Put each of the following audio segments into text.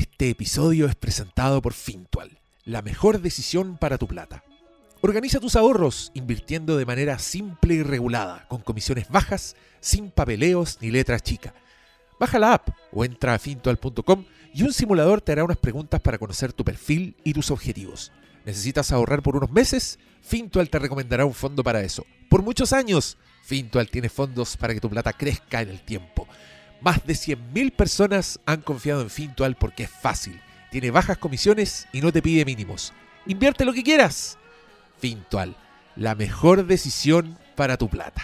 Este episodio es presentado por Fintual, la mejor decisión para tu plata. Organiza tus ahorros invirtiendo de manera simple y regulada, con comisiones bajas, sin papeleos ni letras chicas. Baja la app o entra a fintual.com y un simulador te hará unas preguntas para conocer tu perfil y tus objetivos. ¿Necesitas ahorrar por unos meses? Fintual te recomendará un fondo para eso. Por muchos años, Fintual tiene fondos para que tu plata crezca en el tiempo. Más de 100.000 personas han confiado en Fintual porque es fácil, tiene bajas comisiones y no te pide mínimos. Invierte lo que quieras. Fintual, la mejor decisión para tu plata.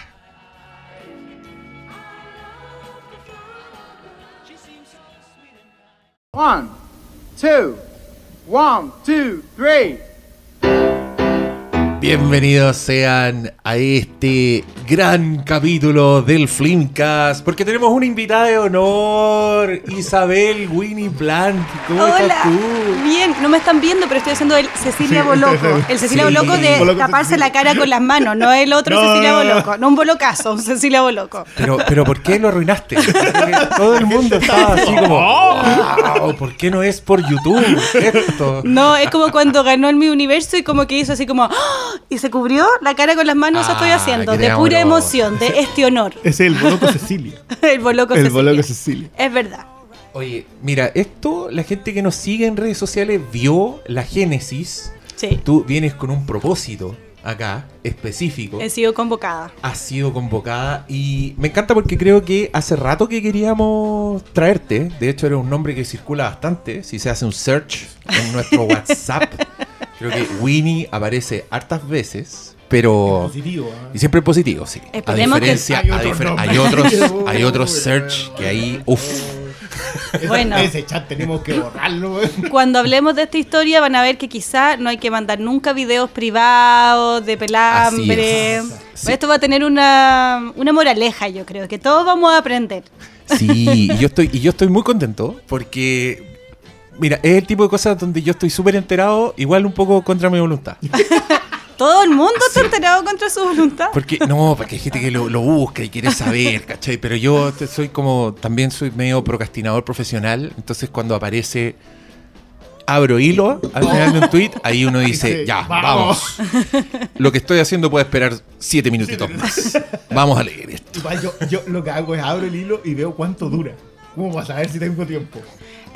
One, two, one, two, three. Bienvenidos sean a este gran capítulo del Flimcast, porque tenemos una invitada de honor, Isabel Winnie Blanc. ¿Cómo Hola, estás tú? bien, no me están viendo, pero estoy haciendo el Cecilia Sí, Boloco. El Cecilia sí. Boloco de Boloco taparse Cecilia. la cara con las manos, no el otro No, Cecilia. Boloco. No un bolocazo, un Cecilia Boloco. Pero, pero ¿por qué lo arruinaste? Porque Todo el mundo estaba así como, "Wow, ¿por qué no es por YouTube esto? No, es como cuando ganó el Mi Universo y como que hizo así como ¡ah! y se cubrió la cara con las manos, eso estoy Ah, haciendo, de pura emoción, de este honor. Es el Boloco Cecilia. El Boloco el Cecilia. Boloco Cecilia. Es verdad. Oye, mira, esto la gente que nos sigue en redes sociales vio la génesis. Sí. Tú vienes con un propósito acá, específico. He sido convocada. Has sido convocada y me encanta porque creo que hace rato que queríamos traerte. De hecho, era un nombre que circula bastante. Si se hace un search en nuestro WhatsApp, creo que Winnie aparece hartas veces, pero. Positivo. ¿ah? Y siempre positivo, sí. A Esperemos que- diferencia, Hay a difer- hay otros, hay otros search que ahí, uff. Bueno. Ese chat tenemos que borrarlo. weón. Cuando hablemos de esta historia van a ver que quizá no hay que mandar nunca videos privados de pelambre. Es. Sí. Esto va a tener una, una moraleja, yo creo, que todos vamos a aprender. Sí, y yo estoy, y yo estoy muy contento porque. Mira, es el tipo de cosas donde yo estoy súper enterado, igual un poco contra mi voluntad. Todo el mundo está enterado contra su voluntad. Porque, no, porque hay gente que lo, lo busca y quiere saber, ¿cachai? Pero yo soy como, también soy medio procrastinador profesional, entonces cuando aparece, abro hilo al final de un tweet, ahí uno dice, ya, vamos. Lo que estoy haciendo puede esperar siete minutitos más. Vamos a leer esto. Yo, yo lo que hago es abro el hilo y veo cuánto dura. ¿Cómo para saber si tengo tiempo?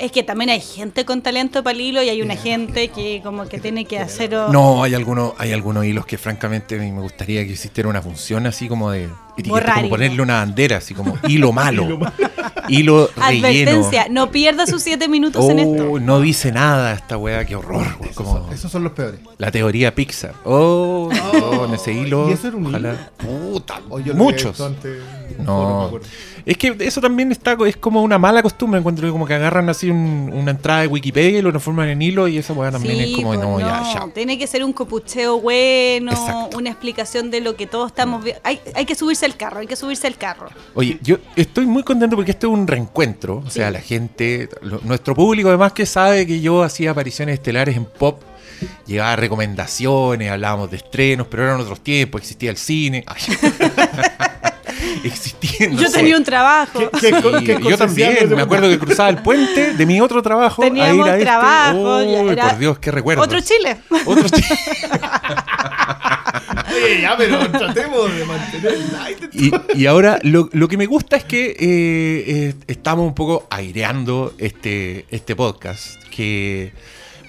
Es que también hay gente con talento para el hilo y hay una gente que como que tiene que hacer... o- No, hay algunos, hay algunos hilos que francamente me gustaría que existiera una función así como de Borrar como ponerle una bandera, así como hilo malo, Hilo malo. hilo relleno. Advertencia, no pierda sus siete minutos en esto. Oh, no dice nada esta weá, qué horror. Como Esos son los peores. la teoría Pixar. Oh, no, en ese hilo. ¿Y eso era un ojalá. Puta, O yo lo muchos. antes- No. acuerdo. Es que eso también está, es como una mala costumbre. Encuentro que como que agarran así un- una entrada de Wikipedia y lo transforman en hilo y esa weá también Sí, es como, pues no, ya, no, ya. Tiene que ser un copucheo bueno, Exacto. una explicación de lo que todos estamos viendo. Hay, hay que subirse al carro, hay que subirse al carro. Oye, yo estoy muy contento porque este es un reencuentro. O sea, la gente, lo- nuestro público además que sabe que yo hacía apariciones estelares en pop, llevaba recomendaciones, hablábamos de estrenos, pero eran otros tiempos, existía el cine. Ay. existía, no Yo tenía un trabajo. ¿Qué- qué co- Sí, qué yo también, me acuerdo que cruzaba el puente de mi otro trabajo. a ir Teníamos a este. trabajo, era por Dios, qué recuerdo. Otro Chile. Otro Chile. Oye, ya, pero tratemos de mantener el light. Y, y ahora lo, lo que me gusta es que eh, eh, estamos un poco aireando este, este podcast. Que,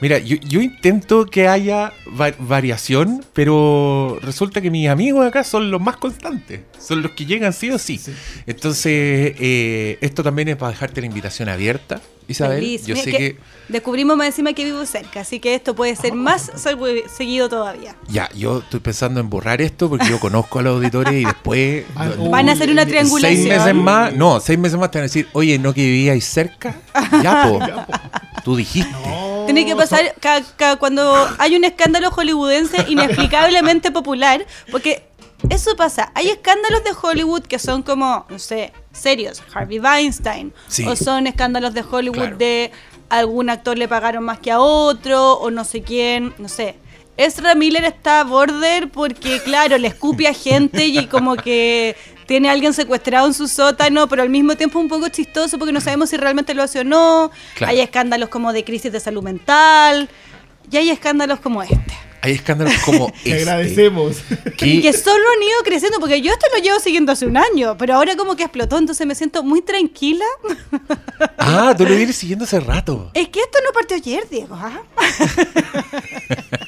mira, yo, yo intento que haya va- variación, pero resulta que mis amigos acá son los más constantes. Son los que llegan sí o sí. Sí. Entonces, eh, esto también es para dejarte la invitación abierta, Isabel. Feliz. Yo Mira sé que que... Descubrimos más encima que vivo cerca, así que esto puede ser más segui- seguido todavía. Ya, yo estoy pensando en borrar esto porque yo conozco a los auditores y después... Ah. Van a hacer una triangulación. Seis meses más, no, seis meses más te van a decir, oye, ¿no que vivíais cerca? Ya, po. Tú dijiste. No, Tiene que pasar ca- ca- cuando hay un escándalo hollywoodense inexplicablemente popular, porque eso pasa. Hay escándalos de Hollywood que son como, no sé, serios, Harvey Weinstein, Sí. o son escándalos de Hollywood Claro. de algún actor le pagaron más que a otro, o no sé quién, no sé. Ezra Miller está border porque, claro, le escupe a gente y como que tiene a alguien secuestrado en su sótano, pero al mismo tiempo un poco chistoso porque no sabemos si realmente lo hace o no. Claro. Hay escándalos como de crisis de salud mental y hay escándalos como este. Hay escándalos como Te este. agradecemos. Y Que, que solo han ido creciendo, porque yo esto lo llevo siguiendo hace un año, pero ahora como que explotó, entonces me siento muy tranquila. ah, tú lo vienes siguiendo hace rato. Es que esto no partió ayer, Diego. ¿ah?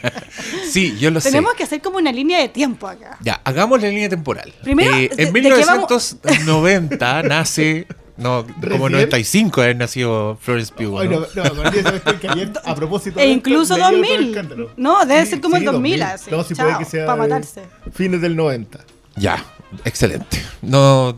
Sí, yo lo sé. Tenemos que hacer como una línea de tiempo acá. Ya, hagamos la línea temporal. Primero, Eh, ¿de- en de qué vamos? 1990 nace, no, como ¿Recién? 95 haber nacido Florence Pugh, Ay, ¿no? no, no, me ayer, a propósito E de incluso leí otro 2000. escándalo. No, debe ser como el 2000, así. No, si Chao, puede que sea pa' de matarse. fines del 90. Ya, excelente. No,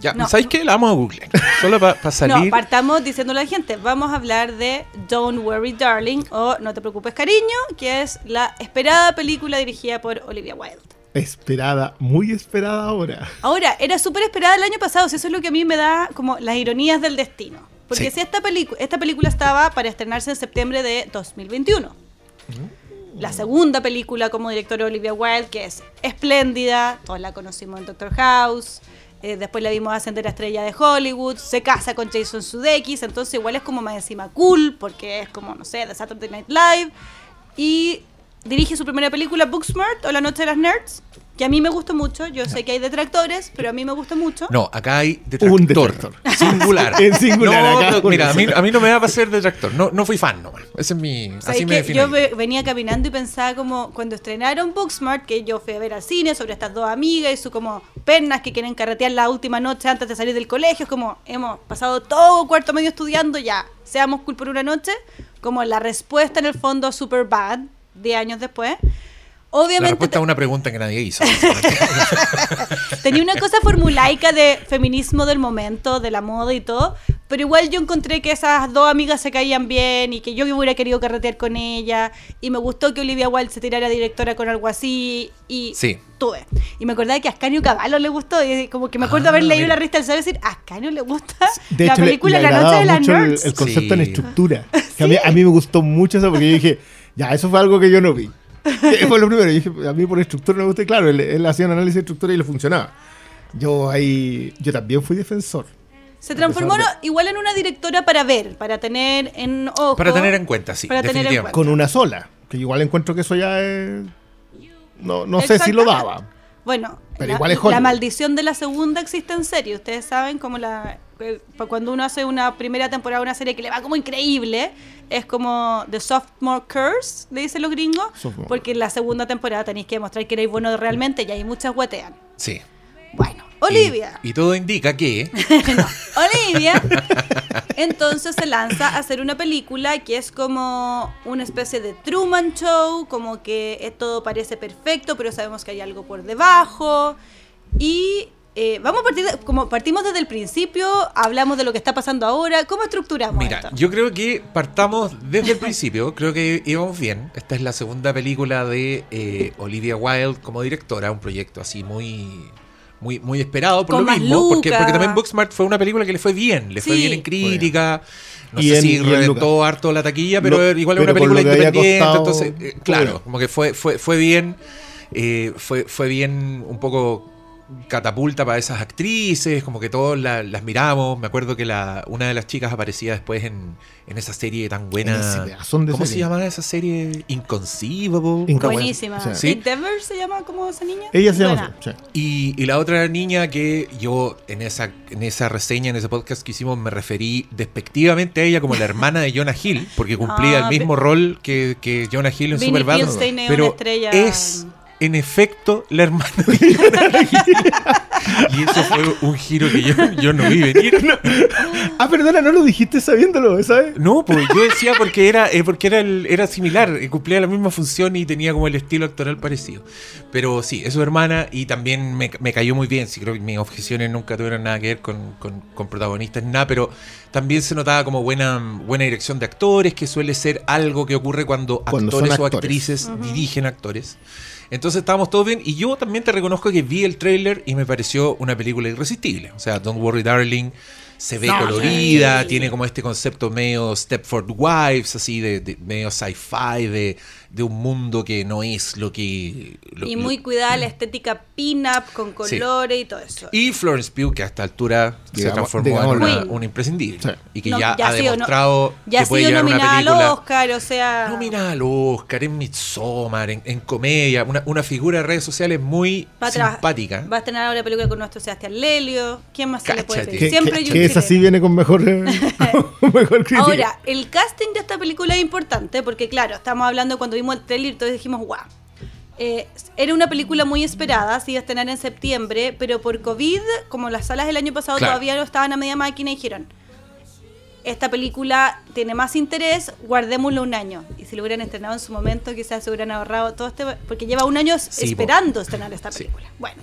ya, No. ¿sabes qué? La vamos a googlear. Solo para No, salir. partamos diciéndole a la gente, vamos a hablar de Don't Worry Darling o No te preocupes cariño, que es la esperada película dirigida por Olivia Wilde. Esperada, muy esperada ahora. Ahora, era súper esperada el año pasado, si eso es lo que a mí me da como las ironías del destino. Porque Sí. si esta, esta película estaba para estrenarse en septiembre de 2021. La segunda película como directora Olivia Wilde, que es espléndida, todos la conocimos en Doctor House, eh, después la vimos ascender a estrella de Hollywood, se casa con Jason Sudeikis, entonces igual es como más encima cool, porque es como, no sé, de Saturday Night Live, y dirige su primera película, Booksmart, o La Noche de las Nerds, que a mí me gustó mucho, yo sé que hay detractores, pero a mí me gusta mucho. No, acá hay detractor. Un detractor. Singular. En singular, No, acá. mira, a mí, a mí no me va a pasar detractor. No, no fui fan nomás. Ese es mi. O sea, así es me que yo ve- venía caminando y pensaba como cuando estrenaron Booksmart, que yo fui a ver al cine sobre estas dos amigas y su como pernas que quieren carretear la última noche antes de salir del colegio. Es como hemos pasado todo cuarto medio estudiando, ya, seamos cool por una noche. Como la respuesta en el fondo a Super Bad, 10 años después. La Obviamente respuesta a una pregunta que nadie hizo. tenía una cosa formulaica de feminismo del momento, de la moda y todo, pero igual yo encontré que esas dos amigas se caían bien y que yo hubiera querido carretear con ella y me gustó que Olivia Wilde se tirara directora con algo así y Sí. tuve. Y me acordaba que a Ascanio Caballo le gustó y como que me acuerdo Ah, haber leído mira. la revista del Sol y decir, a Ascanio le gusta De la hecho, le- película le La Noche de las mucho el, Nerds. el concepto Sí. en estructura. Que a, mí, a mí me gustó mucho eso porque yo dije, ya, eso fue algo que yo no vi. Fue lo primero. Dije, a mí por estructura me gusta claro, él, él hacía un análisis de estructura y le funcionaba. Yo ahí, yo también fui defensor. Se transformó igual en una directora para ver, para tener en ojo. Para tener en cuenta, sí. Para tener en definitivamente. Con una sola. Que igual encuentro que eso ya es... No, no sé si lo daba. Bueno, Pero la, igual es la maldición de la segunda existe en serie. Ustedes saben como la cuando uno hace una primera temporada de una serie que le va como increíble, es como The Sophomore Curse, le dicen los gringos, Sophomore. porque en la segunda temporada tenéis que demostrar que erais bueno realmente y hay muchas huetean. Sí. Bueno, Olivia. Y, y todo indica que. No, Olivia entonces se lanza a hacer una película que es como una especie de Truman Show, como que todo parece perfecto, pero sabemos que hay algo por debajo. Y eh, vamos a partir, de- como partimos desde el principio, hablamos de lo que está pasando ahora, ¿cómo estructuramos Mira, esto? yo creo que partamos desde el principio. Creo que íbamos bien. Esta es la segunda película de eh, Olivia Wilde como directora. Un proyecto así muy. Muy, muy esperado por Con lo más mismo, porque, también Booksmart fue una película que le fue bien, le fue bien en crítica, no Y sé en- si reventó harto la taquilla, pero Lo- igual es una película independiente, costado, entonces, eh, claro, bueno. como que fue, fue, fue bien, eh, fue, fue bien un poco catapulta para esas actrices, como que todos la- las miramos. Me acuerdo que la, una de las chicas aparecía después en, en esa serie tan En buena. de ¿Cómo se llamaba esa serie? Inconceivable. Buenísima. Sí. Sí. ¿Kate Devers se llama como esa niña? Ella se llama sí. Y, y la otra niña que yo en esa, en esa reseña, en ese podcast que hicimos, me referí despectivamente a ella como la hermana de Jonah Hill, porque cumplía Ah, el mismo rol que, que Jonah Hill en Superbad. Pero estrella- es en efecto la hermana de. Y eso fue un giro que yo, yo no vi venir. Ah, perdona, no lo dijiste sabiéndolo, ¿sabes? No, pues yo decía porque era eh, porque era el- era similar, eh, cumplía la misma función y tenía como el estilo actoral parecido. Pero sí, es su hermana y también me, me cayó muy bien. Sí, creo que mis objeciones nunca tuvieron nada que ver con, con- con protagonistas, nada, pero también se notaba como buena, buena dirección de actores, que suele ser algo que ocurre cuando, actores o actrices dirigen actores. Entonces estábamos todos bien y yo también te reconozco que vi el tráiler y me pareció una película irresistible. O sea, Don't Worry Darling se ve No, colorida, sí. tiene como este concepto medio Stepford Wives, así de, de- medio sci-fi, de, de un mundo que no es lo que... lo- Y lo- muy cuidada la estética pin-up con Sí. colores y todo eso. Y Florence Pugh, que a esta altura se Digamos- transformó en una, Queen. un imprescindible. Sí. Y que No, ya, ya ha no- demostrado Ya que ha puede sido llevar una nominada al película... Oscar, o sea. Nominada al Oscar, en Midsommar, en, en comedia, una, una figura de redes sociales muy Va simpática. va a estrenar ahora película con nuestro Sebastián Lelio. ¿Quién más se le puede? Que, Siempre esa sí viene con mejor, eh, con mejor crítica. Ahora, el casting de esta película es importante porque, claro, estamos hablando cuando vimos el trailer y todos dijimos, guau. Eh, era una película muy esperada, se iba a estrenar en septiembre, pero por COVID, como las salas del año pasado Claro. todavía no estaban a media máquina, dijeron, esta película tiene más interés, guardémoslo un año. Y si lo hubieran estrenado en su momento, quizás se hubieran ahorrado todo este... Porque lleva un año Sí, esperando estrenar esta Sí. película. Bueno,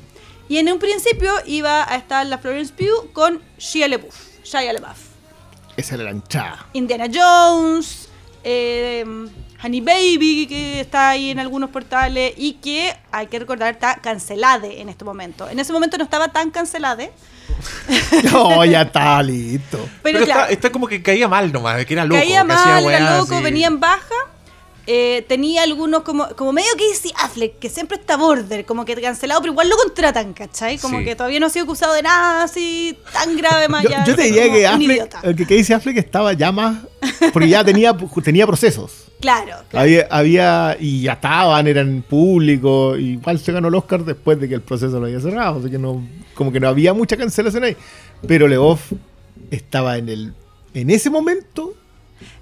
y en un principio iba a estar la Florence Pugh con Shia LaBeouf. Shia LaBeouf. Esa era la hinchada. Indiana Jones, eh, Honey Baby, que está ahí en algunos portales y que hay que recordar está cancelada en este momento. En ese momento no estaba tan cancelada, No, ya está listo. pero, Pero, claro, está, está como que caía mal nomás, que era loco. caía mal, era loco, así. venía en baja. Eh, tenía algunos como, como medio Casey Affleck, que siempre está border, como que cancelado, pero igual lo contratan, ¿cachai? Como Sí. que todavía no ha sido acusado de nada así tan grave más Yo, allá yo te diría que Affleck, el que Casey Affleck estaba ya más. Porque ya tenía, tenía procesos. Claro, claro. Había, había. Y ya estaban, eran públicos. y Igual se ganó el Oscar después de que el proceso lo había cerrado. Así que no. Como que no había mucha cancelación ahí. Pero Leoff estaba en el. En ese momento.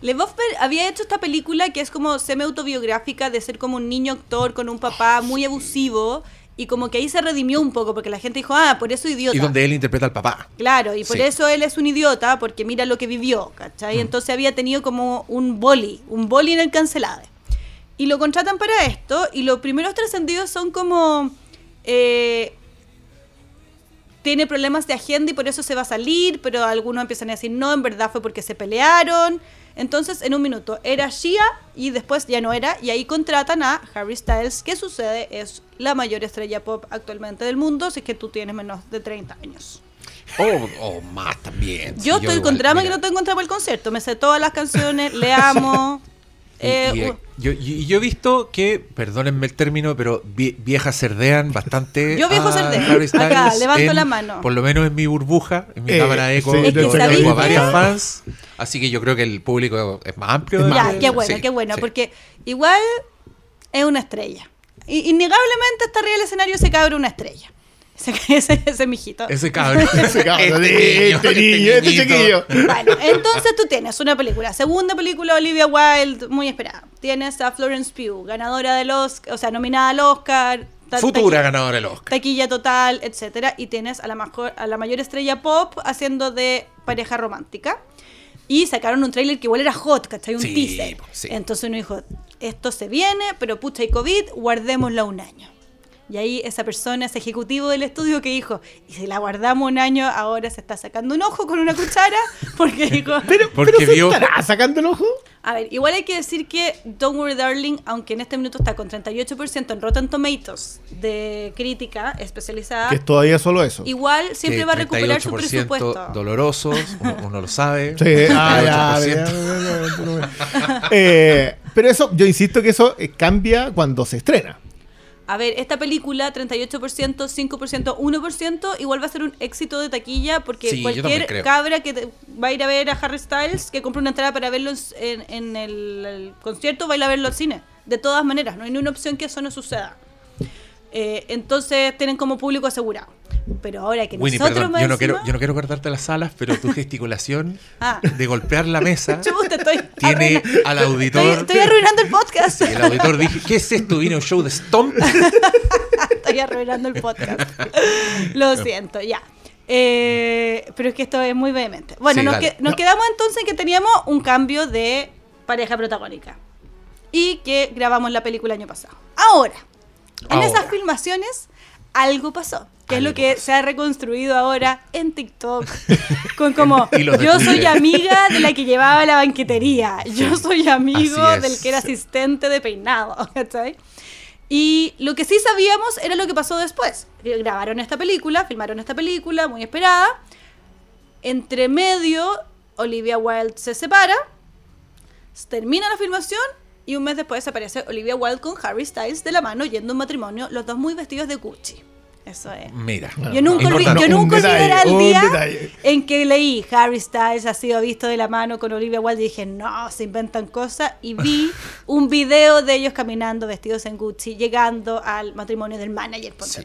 LeBoff había hecho esta película que es como semi-autobiográfica de ser como un niño actor con un papá muy abusivo y como que ahí se redimió un poco porque la gente dijo, ah, por eso idiota. Y donde él interpreta al papá. Claro, y por Sí. eso él es un idiota porque mira lo que vivió, Mm. ¿cachai? Entonces había tenido como un boli, un boli en el cancelade. Y lo contratan para esto y los primeros trascendidos son como... eh, tiene problemas de agenda y por eso se va a salir, pero algunos empiezan a decir, no, en verdad fue porque se pelearon. Entonces, en un minuto, era Shia y después ya no era, y ahí contratan a Harry Styles. ¿Qué sucede? Es la mayor estrella pop actualmente del mundo, si es que tú tienes menos de 30 años. O o más también. Yo estoy igual, con drama que no con drama el concierto. Me sé todas las canciones, le amo. Y- Eh, y, eh, yo, y yo he visto que, perdónenme el término, pero vie- viejas cerdean bastante. Yo viejo cerdeo. Acá, levanto en- la mano. Por lo menos en mi burbuja, en mi Eh, cámara eco, sí, Es que yo ¿sabéis tengo a varios fans. Así que yo creo que el público es más amplio. Es de más ya, qué bueno, sí, qué bueno. sí. Porque igual es una estrella. Y, innegablemente hasta arriba del escenario se cabre una estrella. Ese, ese, ese mijito. Ese cabrón. Ese cabrón, Este este, niño, niño, este niñito. chiquillo. Bueno, entonces tú tienes una película, segunda película Olivia Wilde, muy esperada. Tienes a Florence Pugh, ganadora del Oscar, o sea, nominada al Oscar. ta- Futura ganadora del Oscar. Taquilla total, etcétera. Y tienes a la, mejor, a la mayor estrella pop haciendo de pareja romántica. Y sacaron un tráiler que igual era hot, ¿cachai? Un Sí, teaser. sí. Entonces uno dijo, esto se viene, pero pucha, hay COVID, guardémosla un año. Y ahí esa persona, ese ejecutivo del estudio que dijo, y si la guardamos un año, ahora se está sacando un ojo con una cuchara, porque dijo... Pero, Porque pero ¿se estará sacando el ojo? A ver, igual hay que decir que Don't Worry Darling, aunque en este minuto está con 38% en Rotten Tomatoes de crítica especializada, Que es todavía solo eso. igual siempre que va a recuperar su 38% presupuesto. dolorosos, uno, uno lo sabe. Sí, ah, ya, 38%. ya, ya, ya, ya. Eh, pero eso, yo insisto que eso eh, cambia cuando se estrena. A ver, esta película, 38%, 5%, 1%, igual va a ser un éxito de taquilla porque Sí, cualquier cabra que te- va a ir a ver a Harry Styles, que compre una entrada para verlo en, en el, el concierto, va a ir a verlo al cine. De todas maneras, no hay ninguna opción que eso no suceda. Eh, entonces tienen como público asegurado. Pero ahora que Winnie, nosotros perdón, más yo no, encima- quiero, yo no quiero cortarte las alas, pero tu gesticulación Ah. de golpear la mesa Chuta, estoy tiene al auditor. estoy arruinando el podcast. Sí, el auditor dije, ¿qué es esto? ¿Vine a un show de Stomp? Estoy arruinando el podcast. Lo siento, ya. Eh, pero es que esto es muy vehemente. Bueno, Sí, nos, dale. que- nos No. quedamos entonces en que teníamos un cambio de pareja protagónica. Y que grabamos la película el año pasado. Ahora, en Ahora. esas filmaciones, algo pasó. Que es lo que pasó. se ha reconstruido ahora en TikTok. Con como, yo soy amiga de la que llevaba la banquetería. Yo soy amigo del que era asistente de peinado. ¿cachai? Y lo que sí sabíamos era lo que pasó después. Grabaron esta película, filmaron esta película, muy esperada. Entre medio, Olivia Wilde se separa, termina la filmación y un mes después aparece Olivia Wilde con Harry Styles de la mano yendo a un matrimonio, los dos muy vestidos de Gucci. Eso es. Mira. Yo nunca, yo Un nunca detalle, olvidaré el día detalle. en que leí Harry Styles ha sido visto de la mano con Olivia Wilde y dije, no, se inventan cosas. Y vi un video de ellos caminando vestidos en Gucci, llegando al matrimonio del manager. Sí.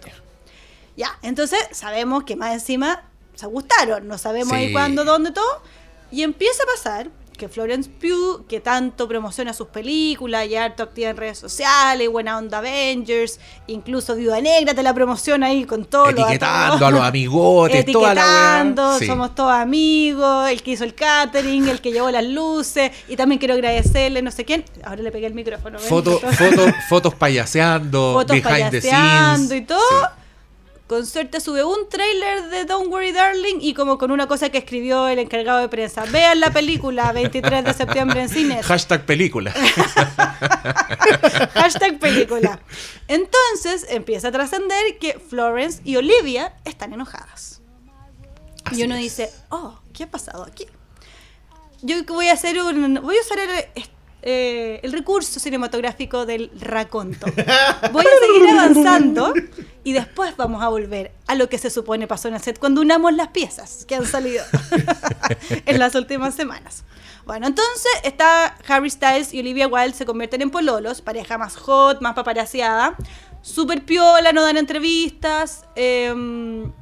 Ya, entonces sabemos que más encima se gustaron, no sabemos ahí cuándo, dónde, todo. Y empieza a pasar que Florence Pugh, que tanto promociona sus películas y harto activa en redes sociales, buena onda Avengers, incluso Viuda Negra te la promociona ahí con todo lo- Etiquetando a los amigotes, toda la. Etiquetando, Sí. somos todos amigos, el que hizo el catering, el que llevó las luces, y también quiero agradecerle, no sé quién, ahora le pegué el micrófono. Foto- foto- fotos payaseando, fotos behind the payaseando scenes. y todo. Sí. Con suerte sube un tráiler de Don't Worry Darling y como con una cosa que escribió el encargado de prensa. Vean la película 23 de septiembre en cines. Hashtag película. Hashtag película. Entonces empieza a trascender que Florence y Olivia están enojadas. Así y uno es. dice, oh, ¿qué ha pasado aquí? Yo voy a hacer un, voy a usar el, eh, el recurso cinematográfico del raconto. Voy a seguir avanzando y después vamos a volver a lo que se supone pasó en el set cuando unamos las piezas que han salido en las últimas semanas. Bueno, entonces está Harry Styles y Olivia Wilde se convierten en pololos, pareja más hot, más paparaseada, super piola, no dan entrevistas. em,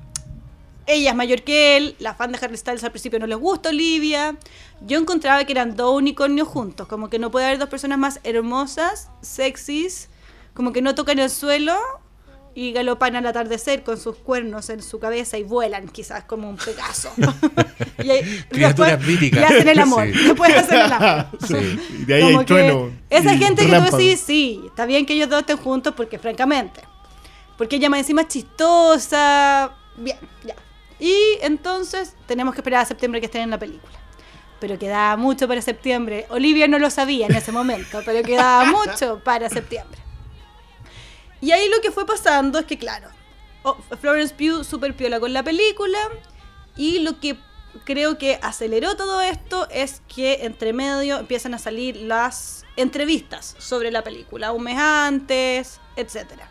ella es mayor que él, la fan de Harry Styles al principio no les gusta Olivia. Yo encontraba que eran dos unicornios juntos, como que no puede haber dos personas más hermosas, sexys, como que no tocan el suelo y galopan al atardecer con sus cuernos en su cabeza y vuelan quizás como un Pegaso. y ahí- Criaturas después- míticas. Y hacen el amor, Sí. después hacen el amor. Sí, y de ahí Como hay trueno. Esa gente que tú decís, sí, está bien que ellos dos estén juntos porque francamente, porque ella más encima es chistosa, bien, ya. Y entonces tenemos que esperar a septiembre que estén en la película. Pero quedaba mucho para septiembre. Olivia no lo sabía en ese momento, pero quedaba mucho para septiembre. Y ahí lo que fue pasando es que, claro, oh, Florence Pugh super piola con la película. Y lo que creo que aceleró todo esto es que entre medio empiezan a salir las entrevistas sobre la película, un mes antes, etcétera.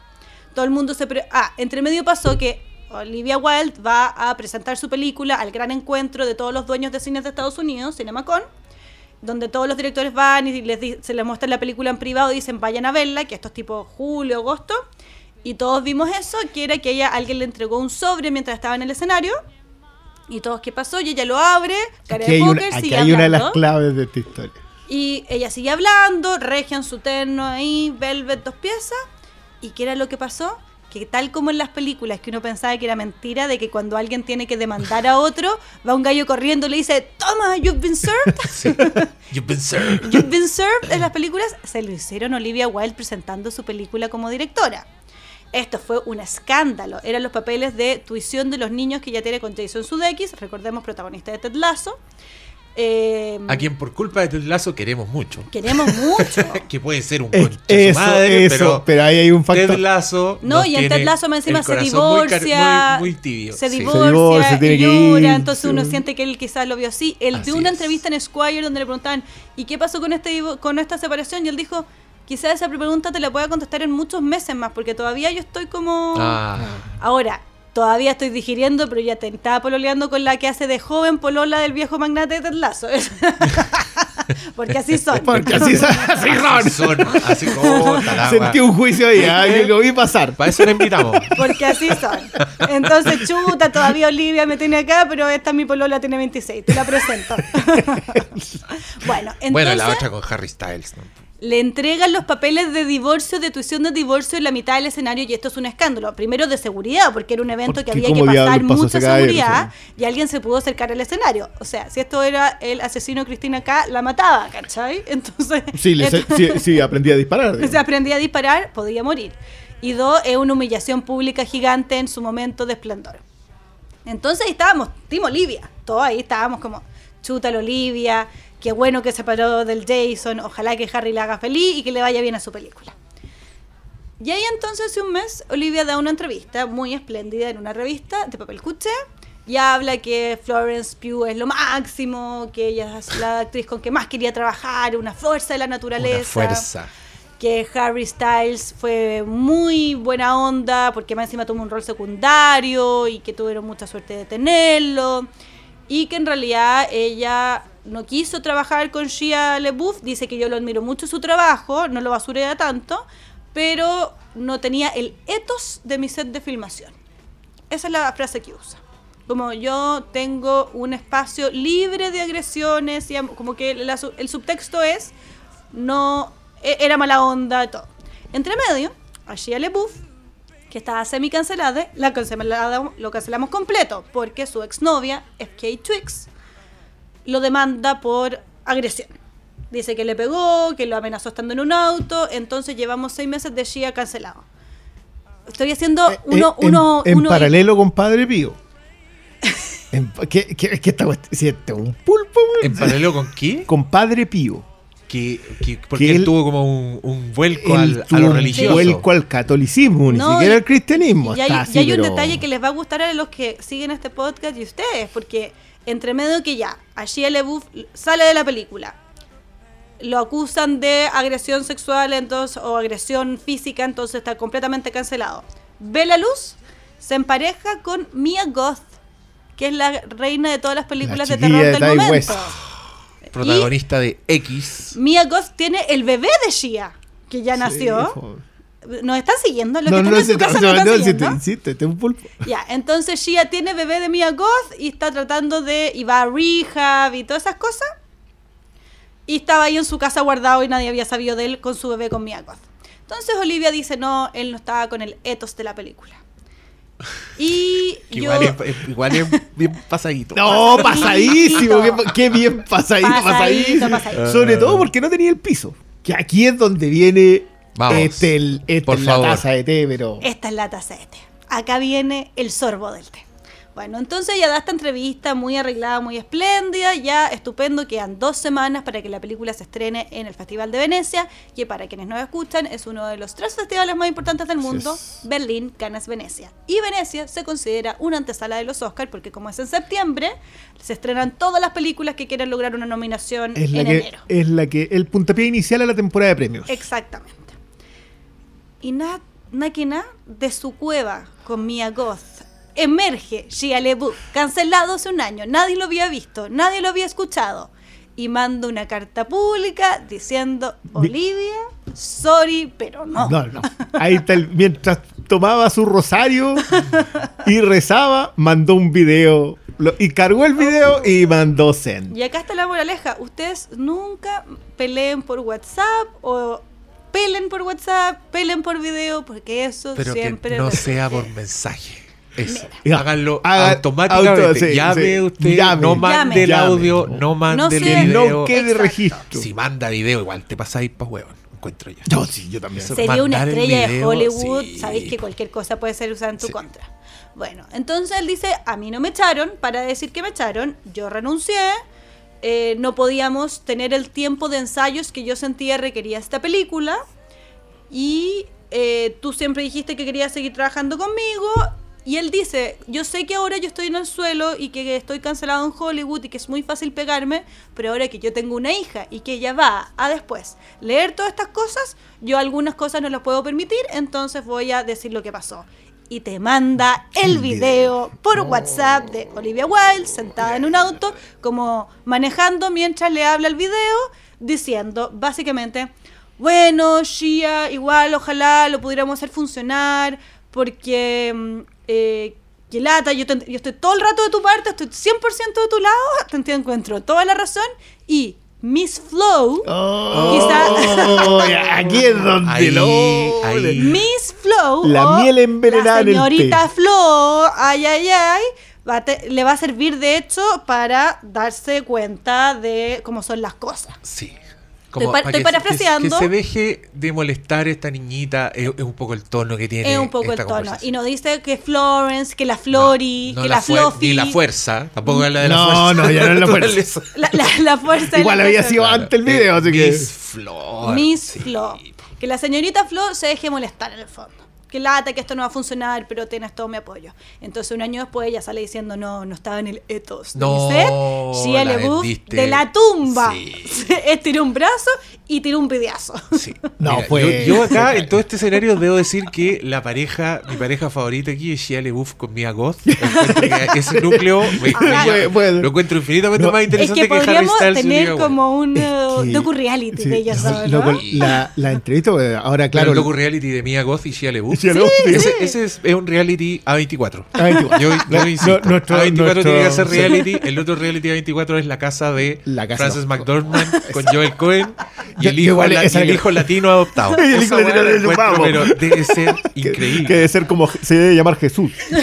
Todo el mundo se... pre- ah, entre medio pasó que Olivia Wilde va a presentar su película al gran encuentro de todos los dueños de cines de Estados Unidos, CinemaCon, donde todos los directores van y les se les muestra la película en privado y dicen vayan a verla, que esto es tipo julio, agosto. Y todos vimos eso, que era que ella, alguien le entregó un sobre mientras estaba en el escenario. Y todos, ¿qué pasó? Y ella lo abre, cara Aquí de póker, aquí sigue hay una de las claves de esta historia. Y ella sigue hablando, regia en su terno ahí, velvet dos piezas. ¿Y qué era lo que pasó? Que tal como en las películas que uno pensaba que era mentira, de que cuando alguien tiene que demandar a otro, va un gallo corriendo y le dice, toma, you've been served. Sí. You've been served. You've been served en las películas, se lo hicieron Olivia Wilde presentando su película como directora. Esto fue un escándalo. Eran los papeles de tuición de los niños que ya tiene con Jason Sudeikis, recordemos protagonista de Ted Lasso. Eh, A quien por culpa de Ted Lasso queremos mucho. Queremos mucho. que puede ser un su eso, madre, eso, pero, pero ahí hay un factor. Ted Lasso No, y en Ted Lasso más encima se muy divorcia. Muy, muy tibio. Se divorcia, divorcia, tiene y que llora, ir, entonces sí. uno siente que él quizás lo vio así. Él dio una es. entrevista en Squire donde le preguntaban, ¿y qué pasó con este con esta separación? Y él dijo, quizás esa pregunta te la pueda contestar en muchos meses más, porque todavía yo estoy como... Ah, Ahora, todavía estoy digiriendo, pero ya te estaba pololeando con la que hace de joven polola del viejo magnate de Ted Lasso. porque así son. Porque así, así así son. son. Así como. Sentí un juicio ahí, ah, yo lo vi pasar. Para eso la invitamos. Porque así son. Entonces, chuta, todavía Olivia me tiene acá, pero esta mi polola tiene 26. Te la presento. bueno, entonces bueno, la otra con Harry Styles. ¿no? Le entregan los papeles de divorcio, de tuición de divorcio en la mitad del escenario y esto es un escándalo. Primero de seguridad, porque era un evento Porque que había ¿cómo que pasar mucha seguridad y alguien se pudo acercar al escenario. O sea, si esto era el asesino Cristina K, la mataba, ¿cachai? Entonces... Sí, le- esto- sí, sí, aprendí a disparar. digamos. se aprendía a disparar, podía morir. Y dos, es una humillación pública gigante en su momento de esplendor. Entonces ahí estábamos, Team Olivia. Todos ahí estábamos como, chuta la Olivia, qué bueno que se paró del Jason, ojalá que Harry la haga feliz y que le vaya bien a su película. Y ahí entonces hace un mes Olivia da una entrevista muy espléndida en una revista de papel cuché y habla que Florence Pugh es lo máximo, que ella es la actriz con que más quería trabajar, una fuerza de la naturaleza. Una fuerza. Que Harry Styles fue muy buena onda porque más encima tuvo un rol secundario y que tuvieron mucha suerte de tenerlo. Y que en realidad ella no quiso trabajar con Shia LeBouf, dice que yo lo admiro mucho su trabajo, no lo basurea tanto, pero no tenía el ethos de mi set de filmación. Esa es la frase que usa. Como yo tengo un espacio libre de agresiones, y como que el subtexto es, no, e- era mala onda todo. Entre medio, a Shia LeBouf, que estaba semi cancelada, la cancelada, lo cancelamos completo, porque su exnovia, FK Twix, lo demanda por agresión. Dice que le pegó, que lo amenazó estando en un auto, entonces llevamos seis meses de Shia cancelado. Estoy haciendo Eh, uno, en, uno, en uno- paralelo con Padre Pío. En- ¿Qué, qué, cuestión? Si este es un pulpo. ¿En paralelo con qué? Con Padre Pío. Que, que- porque Que él, él- tuvo como un, un vuelco al, a lo un religioso. vuelco al catolicismo, ni siquiera y- al cristianismo. Y hay, está y hay un pero- detalle que les va a gustar a los que siguen este podcast y ustedes, porque entre medio que ya, a Shia LaBeouf sale de la película, lo acusan de agresión sexual entonces, o agresión física, entonces está completamente cancelado. Ve la luz, se empareja con Mia Goth, que es la reina de todas las películas de terror de del momento. West. Protagonista de X. Mia Goth tiene el bebé de Shia, que ya nació. ¿Nos están siguiendo? ¿Los No, que no, están en sí, su casa no, no, te- sí, te- te un pulpo. Ya, entonces Shia tiene bebé de Mia Goth y está tratando de. y va a rehab y todas esas cosas. Y estaba ahí en su casa guardado y nadie había sabido de él con su bebé con Mia Goth. Entonces Olivia dice: no, él no estaba con el ethos de la película. Y Que yo. igual, es, es- igual es bien pasadito. No, Pasadito. pasadísimo. Qué, qué bien pasadito, Pasadito, pasadísimo. pasadito. Sobre todo porque no tenía el piso. Que aquí es donde viene Vamos, este, el, este por es la favor. taza de té, pero. Esta es la taza de té. Acá viene el sorbo del té. Bueno, entonces ya da esta entrevista muy arreglada, muy espléndida, ya estupendo, quedan dos semanas para que la película se estrene en el Festival de Venecia, que para quienes no escuchan es uno de los tres festivales más importantes del mundo. Berlín, Cannes, Venecia. Y Venecia se considera una antesala de los Oscars, porque como es en septiembre, se estrenan todas las películas que quieran lograr una nominación Es la, en que, enero. es la que. El puntapié inicial a la temporada de premios. Exactamente. Y nada, nada que nada, de su cueva con Mia Goth, emerge Shia LaBeouf, cancelado hace un año, nadie lo había visto, nadie lo había escuchado, y manda una carta pública diciendo, Olivia, sorry, pero no. No, no. Ahí está el- mientras tomaba su rosario y rezaba, mandó un video. lo- y cargó el video y mandó send. Y acá está la moraleja, ustedes nunca peleen por WhatsApp o peleen por WhatsApp, peleen por video, porque eso Pero siempre... que no sea por mensaje. Eso. Háganlo Haga- automáticamente. auto- sí, llame sí. usted, Llame. no mande el Llame. audio, no mande No el sea- Que video. no quede Exacto. registro. Si manda video, igual te pasáis pa' huevón. Encuentro yo. Yo sí, yo también. Sería una mandar el estrella de Hollywood, sí. sabéis que cualquier cosa puede ser usada en tu Sí. contra. Bueno, entonces él dice, a mí no me echaron, para decir que me echaron, yo renuncié, eh, no podíamos tener el tiempo de ensayos que yo sentía requería esta película, y eh, tú siempre dijiste que querías seguir trabajando conmigo, y él dice, yo sé que ahora yo estoy en el suelo y que estoy cancelado en Hollywood y que es muy fácil pegarme, pero ahora que yo tengo una hija y que ella va a después leer todas estas cosas, yo algunas cosas no las puedo permitir, entonces voy a decir lo que pasó. Y te manda el video. por WhatsApp de Olivia Wilde sentada en un auto, como manejando mientras le habla el video, diciendo básicamente, bueno, Shia, igual ojalá lo pudiéramos hacer funcionar, porque mm, eh, que lata, yo, te- yo estoy todo el rato de tu parte, estoy 100% de tu lado, te encuentro toda la razón, y Miss Flow, Oh, ya, aquí es donde Ahí, lo. ahí. Miss Flow, La o miel envenenada la señorita. Flow, ay, ay, ay, va a te- le va a servir de hecho para darse cuenta de cómo son las cosas. Sí. Estoy pa- para estoy que- parafraseando. Que, se deje de molestar esta niñita. Es, es un poco el tono que tiene. Es un poco el esta tono. conversación. Y nos dice que Florence, que la Flori, No que la Fluffy. Ni la fuerza. Tampoco es la de la No, fuerza. no, ya no es la fuerza. La, la- la fuerza Igual la había sido antes el video, así que. Miss Flor. Miss sí. Flo. Que la señorita Flo se deje molestar en el fondo. Que lata, que esto no va a funcionar, pero tienes todo mi apoyo. Entonces un año después ella sale diciendo, no, no estaba en el ethos No. Shia la LaBeouf de la tumba. Sí. Estiró un brazo y tiró un pidiazo. Sí. No, Mira, fue- yo, yo acá, en todo este escenario, debo decir que la pareja, mi pareja favorita aquí es Shia LaBeouf con Mia Goth. Que Ese núcleo me- me Ah. Puede- puede. lo encuentro infinitamente No. más Es interesante que que, Harry Styles tener como un uh, Sí. docu-reality Sí, de ellas no, la, la entrevista, pues, ahora Claro, claro. el docu-reality de Mia Goth y Shia LaBeouf. Sí. Ese, ese es, es un reality A24. A24. Yo, yo No, insisto, no, nuestro- A24 nuestro- tiene que sí. reality. El otro reality A24 es la casa de La casa Frances McDormand con Joel Cohen y Yo- el yo hijo, igual la- esa y el que- hijo latino adoptado. Y el hijo latino vamos. pero debe ser Que, increíble. que debe ser como se debe llamar Jesús.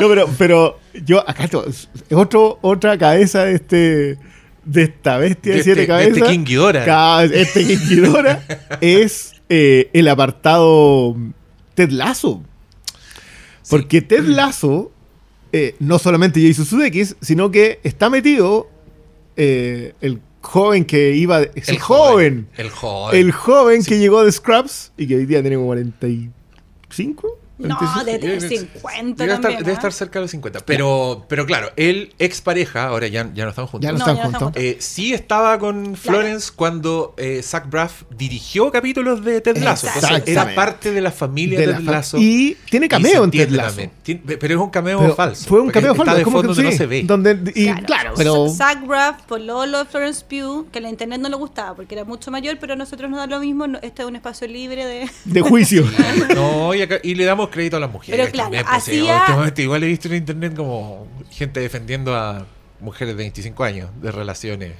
No, pero, pero yo acá es otro, otra cabeza de este de esta bestia de, siete este- de cabezas. este King Ghidorah. Este King Ghidorah es eh, el apartado Ted Lasso. Porque Ted Lasso eh, no solamente Jason Sudeikis, sino que está metido eh, el joven que iba. El, joven. El joven. El joven que llegó de Scraps y que hoy día tiene como 45. No, 46. de tener Debe- 50 debe estar, también. debe ¿eh? estar cerca de los 50. Pero, pero claro, él, expareja, ahora ya, ya no están juntos. Ya no, No, están juntos. Eh, sí estaba con Florence cuando eh, Zach Braff dirigió capítulos de Ted Lasso. Entonces era parte de la familia De la Ted Lasso. y tiene Y cameo se en Ted Lasso. Tiene- pero es un cameo Pero falso. Fue un cameo falso. Está de fondo que donde no se ve. Donde, y claro, pero. Zach Braff, Pololo de Florence Pugh, que a la internet no le gustaba porque era mucho mayor, pero a nosotros nos da lo mismo. Este es un espacio libre de. De juicio. No, y, acá- y le damos crédito a las mujeres. Pero claro, también, pues, hacía- igual he visto en internet como gente defendiendo a mujeres de 25 años de relaciones.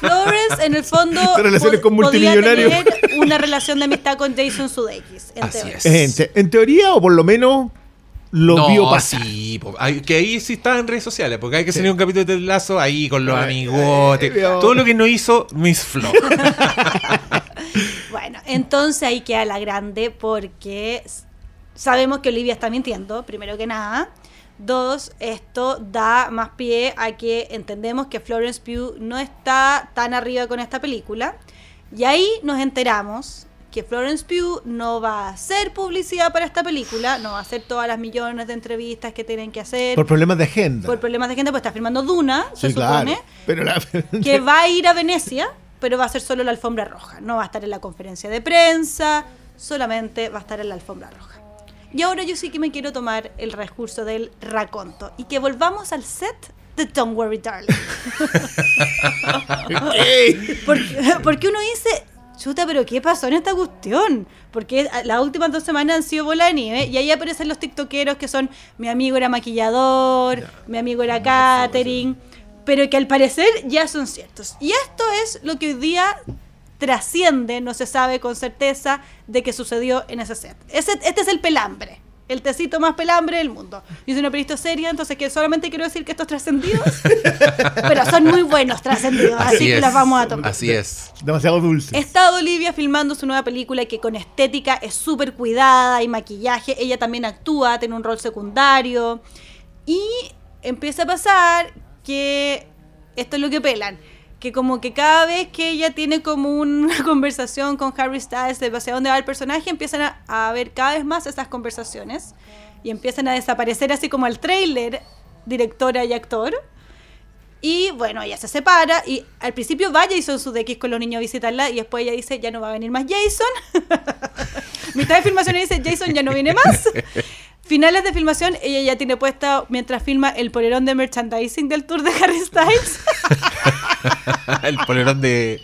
Florence, en el fondo, De relaciones podía tener una relación de amistad con Jason Sudeikis. En Así teoría. es. en, te- en teoría, o por lo menos lo no, vio pasar. sí, que ahí sí está en redes sociales, porque hay que salir un capítulo de Lasso ahí con los Ay, amigotes. ay, todo lo que no hizo Miss Flo. Bueno, entonces ahí queda la grande porque sabemos que Olivia está mintiendo, primero que nada. Dos, esto da más pie a que entendemos que Florence Pugh no está tan arriba con esta película. Y ahí nos enteramos que Florence Pugh no va a hacer publicidad para esta película, no va a hacer todas las millones de entrevistas que tienen que hacer Por problemas de agenda. por problemas de gente, pues está filmando Duna, se claro. supone Pero la- que va a ir a Venecia, pero va a ser solo la alfombra roja. No va a estar en la conferencia de prensa, solamente va a estar en la alfombra roja. Y ahora yo sí que me quiero tomar el recurso del raconto y que volvamos al set de Don't Worry Darling. porque, porque uno dice, chuta, pero ¿qué pasó en esta cuestión? Porque las últimas dos semanas han sido bola de nieve y ahí aparecen los tiktokeros que son mi amigo era maquillador, mi amigo era catering, pero que al parecer ya son ciertos. Y esto es lo que hoy día trasciende, no se sabe con certeza, de que sucedió en ese set. Ese, este es el pelambre. El tecito más pelambre del mundo. Yo soy una periodista seria, entonces que solamente quiero decir que estos trascendidos, pero son muy buenos trascendidos, así, que es. los vamos a tomar. Así es. Demasiado dulce. Está Olivia filmando su nueva película que con estética es súper cuidada y maquillaje. Ella también actúa, tiene un rol secundario. Y empieza a pasar que esto es lo que pelan. Que como que cada vez que ella tiene como una conversación con Harry Styles de hacia dónde va el personaje, empiezan a, a ver cada vez más esas conversaciones. Y empiezan a desaparecer así como el trailer, directora y actor. Y bueno, ella se separa y al principio va Jason Sudeikis con los niños a visitarla y después ella dice, ya no va a venir más Jason. Mitad de filmación ella dice, Jason ya no viene más. Finales de filmación, ella ya tiene puesta, mientras filma el polerón de merchandising del tour de Harry Styles. el polerón de.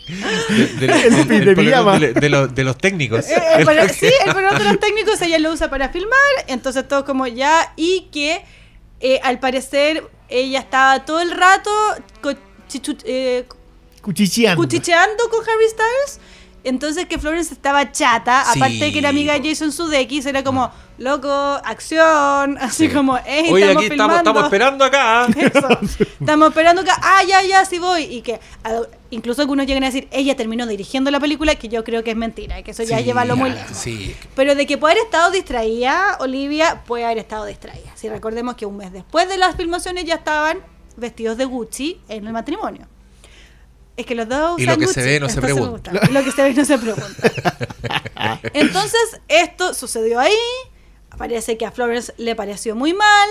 de, de- de- El el de polerón pijama. de- de los- de los técnicos. Eh, el polerón- sí, el polerón de los técnicos ella lo usa para filmar, entonces todo como ya, y que eh, al parecer ella estaba todo el rato eh, Cuchicheando. cuchicheando con Harry Styles. Entonces que Florence estaba chata, Sí. aparte de que era amiga de Jason Sudeikis, era como, loco, acción, así Sí. como, hey, Oye, estamos aquí estamos, filmando. estamos esperando acá. Eso. Estamos esperando que, ah, ya, ya, sí voy. Y que ah, incluso algunos llegan a decir, ella terminó dirigiendo la película, que yo creo que es mentira, que eso ya Sí, lleva lo muy lejos. Sí. Pero de que puede haber estado distraída, Olivia puede haber estado distraída. Si recordemos que un mes después de las filmaciones ya estaban vestidos de Gucci en el matrimonio. Es que los dos Y lo que se ve no se pregunta. gusta. Lo que se ve no se pregunta. Entonces, esto sucedió ahí. Parece que a Florence le pareció muy mal.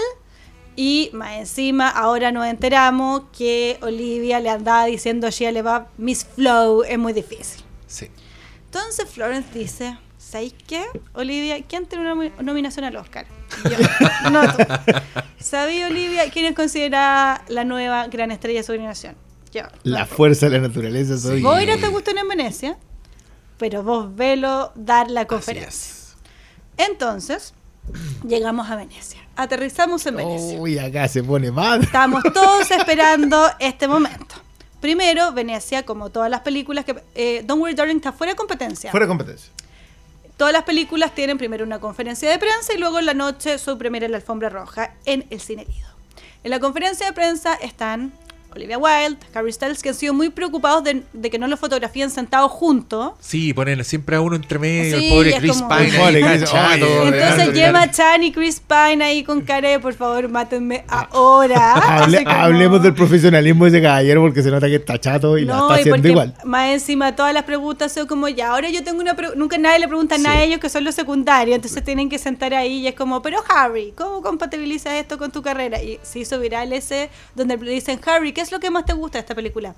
Y más encima, ahora nos enteramos que Olivia le andaba diciendo a Shia LaBeouf, Miss Flow es muy difícil. Sí. Entonces Florence dice, ¿sabes qué? Olivia, ¿quién tiene una nomi- nominación al Oscar? Y Yo, no tú. ¿Sabí, Olivia, quién es considerada la nueva gran estrella de su generación? Yo. La no fuerza de la naturaleza soy. Vos no te gustó en Venecia, pero vos velo dar la conferencia. es. Entonces, llegamos a Venecia. Aterrizamos en Venecia. Uy, acá se pone mal. Estábamos todos esperando este momento. Primero, Venecia, como todas las películas que... eh, Don't Worry Darling está fuera de competencia. Fuera de competencia. Todas las películas tienen primero una conferencia de prensa y luego en la noche su primera en la alfombra roja en el Cine Lido. En la conferencia de prensa están Olivia Wilde, Harry Styles, que han sido muy preocupados de, de que no los fotografíen sentados juntos. Sí, ponen siempre a uno entre medio, Sí, el pobre Chris como- Pine. Pobre ahí, Chris- chato, Entonces ¿verdad? Gemma Chan y Chris Pine ahí con cara de, por favor, mátenme ahora. Hable- como- Hablemos del profesionalismo de ese caballero porque se nota que está chato y la No, está y haciendo porque igual. más encima todas las preguntas son como ya, ahora yo tengo una pregunta, nunca nadie le pregunta nada a ellos que son los secundarios, entonces tienen que sentar ahí y es como, pero Harry, ¿cómo compatibilizas esto con tu carrera? Y se hizo viral ese donde le dicen, Harry, ¿qué es lo que más te gusta de esta película?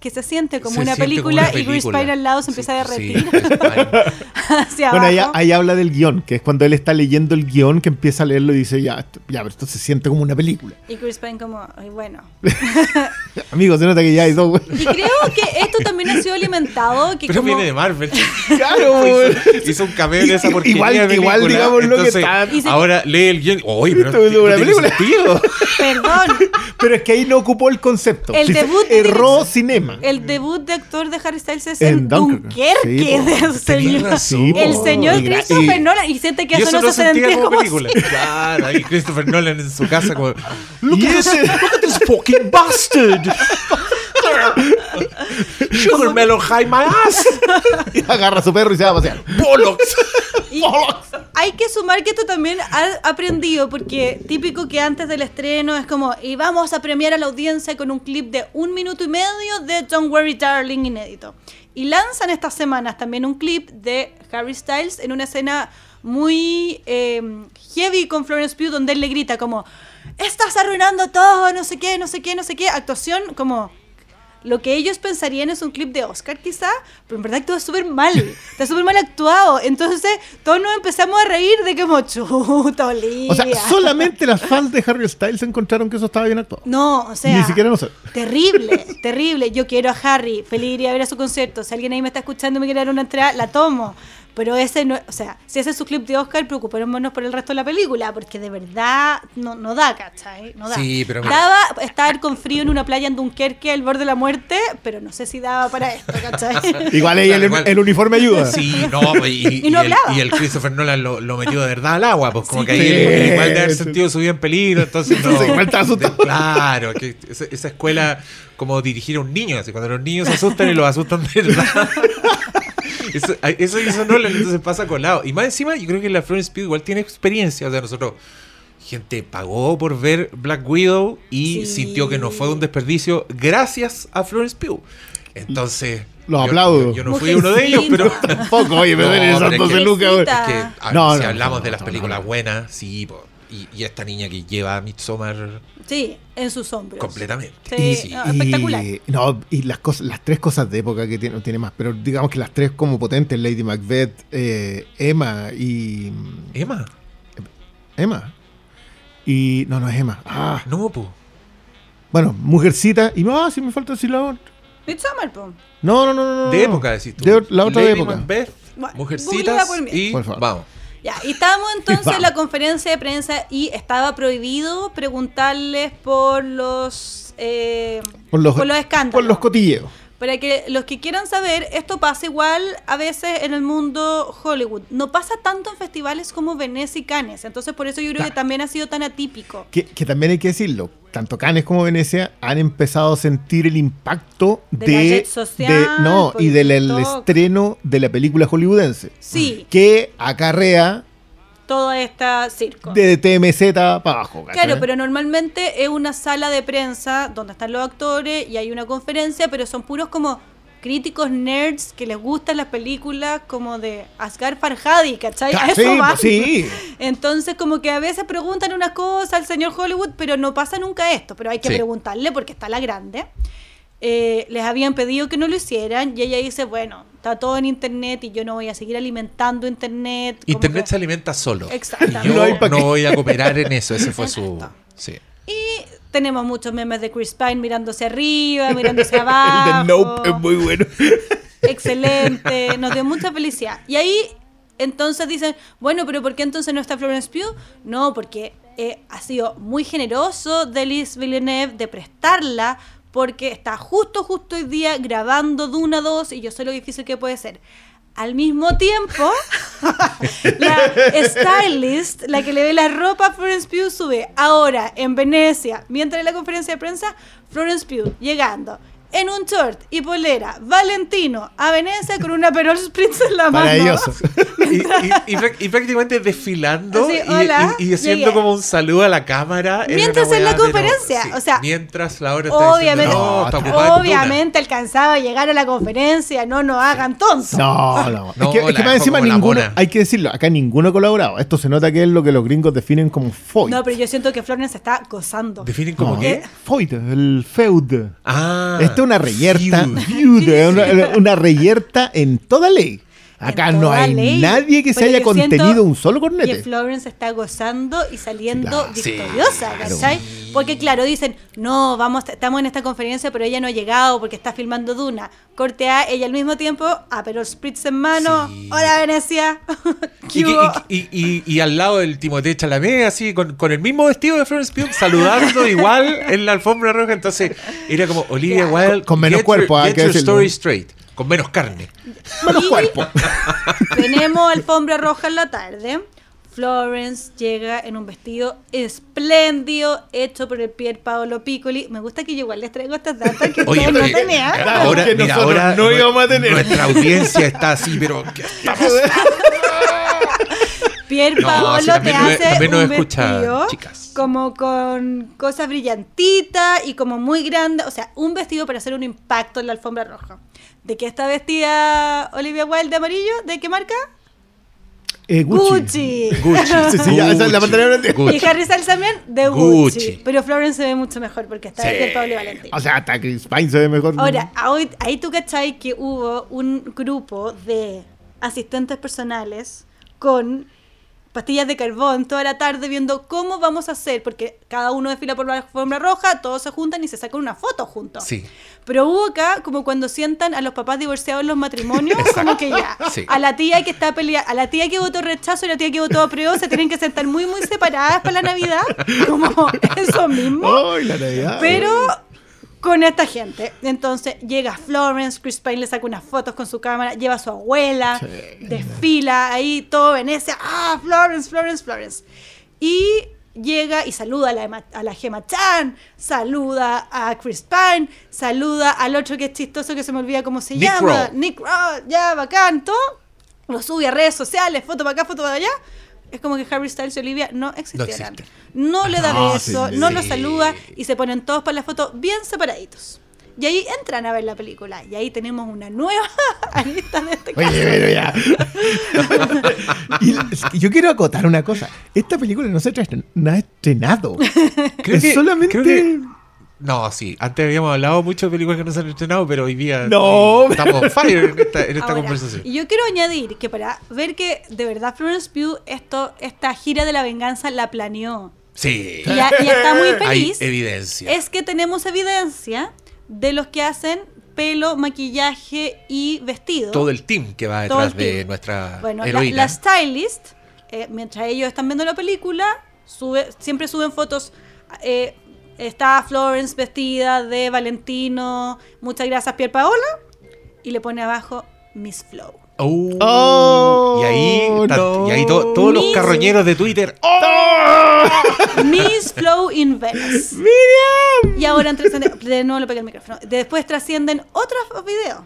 Que se siente como, Se una, siente como película una y Chris película. Pine al lado se Sí, empieza a sí, derretir Pine. hacia Bueno, ahí, abajo. ahí habla del guion, que es cuando él está leyendo el guion que empieza a leerlo y dice, ya, esto- ya, pero esto se siente como una película. Y Chris Pine como, ay, bueno. Amigos, se nota que ya hay dos. Y creo que esto también ha sido alimentado. Que Pero como- viene de Marvel. Claro, hizo, hizo un cameo en esa porquería Igual- de igual película. digamos lo que está- se- Ahora lee el guion. Oye, pero Esto es una película. Perdón, Pero es que ahí no ocupó el concepto. El Sí, debut de erró dirección- cinema. El debut de actor de Harry Styles es En. Dunkerque. Sí, del señor. Sí, el señor Y Christopher y- Nolan. Y siente que Y eso eso no se sentía como como película. Claro, ahí Christopher Nolan en su casa como... Y ese- This fucking bastard. Sugar melon high my ass. y agarra a su perro y se va a pasear. Bollocks. Y hay que sumar que esto también ha aprendido, porque típico que antes del estreno es como, y vamos a premiar a la audiencia con un clip de un minuto y medio de Don't Worry Darling inédito. Y lanzan estas semanas también un clip de Harry Styles en una escena muy eh, heavy con Florence Pugh, donde él le grita como, estás arruinando todo, no sé qué, no sé qué, no sé qué. Actuación como lo que ellos pensarían es un clip de Oscar quizá, pero en verdad actúa súper mal, está súper mal actuado. Entonces todos nos empezamos a reír de que como chuta, Olivia. O sea, solamente las fans de Harry Styles encontraron que eso estaba bien actuado. No, o sea... Ni siquiera. Terrible, terrible. Yo quiero a Harry, feliz iría a ver a su concierto. Si alguien ahí me está escuchando y me quiere dar una entrada, la tomo. Pero ese no, o sea, si ese es su clip de Oscar, preocupémonos por el resto de la película, porque de verdad no, no da, ¿cachai? No da. Sí, pero mira. Daba estar con frío en una playa en Dunkerque al borde de la muerte, pero no sé si daba para esto, ¿cachai? Igual ahí el, el uniforme ayuda. Sí, no, y, Y no el, hablaba. y el Christopher Nolan lo, lo metió de verdad al agua, pues como Sí. que ahí él- igual de haber Sí. sentido su vida en peligro, entonces no. Asustado. de- claro, que esa, esa escuela como dirigir a un niño, así cuando los niños se asustan y los asustan de verdad. Eso, eso hizo Nolan, entonces pasa colado. Y más encima, yo creo que la Florence Pugh igual tiene experiencia. O sea, nosotros, gente pagó por ver Black Widow y Sí. sintió que no fue un desperdicio gracias a Florence Pugh. Entonces, Los yo- aplaudo. Yo, no fui uno de ellos, pero. Tampoco, oye, me No, ven esas es 12 que- lucas. Pobrecita. que, No, si no, hablamos no, de las no, películas no. buenas, sí, po. Y, y esta niña que lleva a Midsommar Sí, en sus hombros. completamente. Sí, Sí. no, espectacular. Y, no, y las cosas, las tres cosas de época que tiene, tiene más, pero digamos que las tres como potentes, Lady Macbeth, eh, Emma y. Emma, Emma. Y. No, no es Emma. Ah, no, po. bueno, Mujercita. Y no, si me falta decir la otra. Midsommar, po. No, no, no, no. no. De época, decís tú. De- la otra de época. Macbeth, Mujercitas y Por favor. vamos. Ya, y estábamos entonces en la conferencia de prensa y estaba prohibido preguntarles por los, eh, Por los, escándalos. Por los cotilleos. Para que los que quieran saber, esto pasa igual a veces en el mundo Hollywood. No pasa tanto en festivales como Venecia y Cannes. Entonces, por eso yo creo que también ha sido tan atípico. Que, que también hay que decirlo, tanto Cannes como Venecia han empezado a sentir el impacto De de, la jet social, de- no y del estreno de la película hollywoodense, Sí. que acarrea todo este circo. De TMZ para abajo. ¿cachai? Claro, pero normalmente es una sala de prensa donde están los actores y hay una conferencia, pero son puros como críticos nerds que les gustan las películas como de Asghar Farhadi, ¿cachai? Ah, eso sí, van. pues sí. Entonces como que a veces preguntan unas cosas al señor Hollywood, pero no pasa nunca esto, pero hay que Sí. preguntarle porque está la grande. Eh, les habían pedido que no lo hicieran y ella dice, bueno, está todo en internet y yo no voy a seguir alimentando internet. Internet que- se alimenta solo. Exactamente. Y yo No voy a cooperar en eso. Ese fue su. Exacto. Sí. Y tenemos muchos memes de Chris Pine mirándose arriba, mirándose El abajo. de Nope es muy bueno. Excelente, nos dio mucha felicidad. Y ahí entonces dicen, bueno, pero ¿por qué entonces no está Florence Pugh? No, porque eh, ha sido muy generoso Delis Villeneuve de prestarla porque está justo, justo hoy día grabando Duna 2 y yo sé lo difícil que puede ser. Al mismo tiempo, la stylist, la que le ve la ropa a Florence Pugh, sube ahora en Venecia, mientras en la conferencia de prensa, Florence Pugh llegando en un short y polera Valentino a Venecia con una Perol Spritz en la mano. Maravilloso. Y, y- y prá- y prácticamente desfilando Sí, y- hola, y, y haciendo llegué. como un saludo a la cámara. Mientras en la conferencia, o sea, mientras la hora está Obviamente, diciendo, no, está ocupada en obviamente alcanzaba a llegar a la conferencia, no nos hagan tontos. No, no. No, es que, es que más encima ninguno, hay que decirlo, acá ninguno ha colaborado. Esto se nota que es lo que los gringos definen como foid. No, pero yo siento que Florence está gozando. ¿Definen como No, qué? Foid, el feud. Ah. Esta es una reyerta. una, una reyerta en toda ley. Acá no hay ley. nadie que se haya contenido un solo Que cornete. Florence está gozando y saliendo Claro. victoriosa, Sí, ¿cachai? Porque claro, dicen, no, vamos, estamos en esta conferencia, pero ella no ha llegado porque está filmando Duna. Corte A, ella al mismo tiempo, ah, pero Spritz en mano, Sí. hola Venecia. ¿Qué Y, que- hubo? y- y- y- y al lado del Timothée Chalamet, así, con, con el mismo vestido de Florence Pugh, saludando igual en la alfombra roja. Entonces, era como Olivia. Wilde. Con menos get cuerpo, your, get que your story straight. Con menos carne. Menos Y cuerpo. Tenemos alfombra roja en la tarde. Florence llega en un vestido espléndido hecho por el Pier Paolo Piccoli. Me gusta que yo igual les traigo estas datas que Oye, ustedes no tenían. eh, ahora, Que mira, nosotros ahora no íbamos a tener. Nuestra audiencia está así, pero ¿qué estamos? Pier No, Paolo sí, te hace también un vestido chicas. como con cosas brillantitas y como muy grande, o sea, un vestido para hacer un impacto en la alfombra roja. ¿De qué está vestida Olivia Wilde de amarillo? ¿De qué marca? Eh, Gucci. Gucci. Sí, sí, ya, esa es la Gucci. Gucci. Y Harry Styles también de Gucci. Gucci. Pero Florence se ve mucho mejor porque está Sí. de Pier Paolo y Valentín. O sea, hasta Chris Pine se ve mejor. Ahora, ahí, ahí tú cachai que hubo un grupo de asistentes personales con pastillas de carbón toda la tarde viendo cómo vamos a hacer, porque cada uno desfila por la alfombra roja, todos se juntan y se sacan una foto juntos. Sí. Pero hubo acá como cuando sientan a los papás divorciados en los matrimonios, como que ya, Sí. a la tía que está peleando, a la tía que votó rechazo y la tía que votó apruebo se tienen que sentar muy muy separadas para la Navidad, como eso mismo. ¡Ay, la Navidad! Pero con esta gente. Entonces llega Florence, Chris Pine le saca unas fotos con su cámara, lleva a su abuela, desfila ahí todo Venecia. ¡Ah, Florence, Florence, Florence! Y llega y saluda a la, a la Gemma Chan, saluda a Chris Pine, saluda al otro que es chistoso que se me olvida cómo se Nick llama. Nick Kroll, ya, bacán, todo. Lo sube a redes sociales, foto para acá, foto para allá. Es como que Harry Styles y Olivia no existieran. existen. No, le da No, beso, sí, no sí. lo saluda y se ponen todos para la foto bien separaditos. Y ahí entran a ver la película. Y ahí tenemos una nueva arista de este caso. Oye, pero ya. Y la- yo quiero acotar una cosa. Esta película no se ha estrenado. Creo es que- solamente. creo que- No, sí. Antes habíamos hablado mucho de películas que no se han estrenado, pero hoy día No. estamos on fire en esta, en esta Ahora, conversación. Y yo quiero añadir que para ver que de verdad Florence Pugh esto, esta gira de la venganza la planeó. Sí. Y, ya- y está muy Hay feliz. evidencia. Es que tenemos evidencia de los que hacen pelo, maquillaje y vestido. Todo el team que va detrás de nuestra Bueno, la, heroína. la stylist, eh, mientras ellos están viendo la película, sube, siempre suben fotos. eh, está Florence vestida de Valentino, muchas gracias Pier Paola, y le pone abajo Miss Flow. Oh, Oh, y ahí, no. y ahí to- todos los carroñeros de Twitter. ¡Oh! Miss Flow in Venice. Y ahora de nuevo le pega el micrófono. Después trascienden otros videos.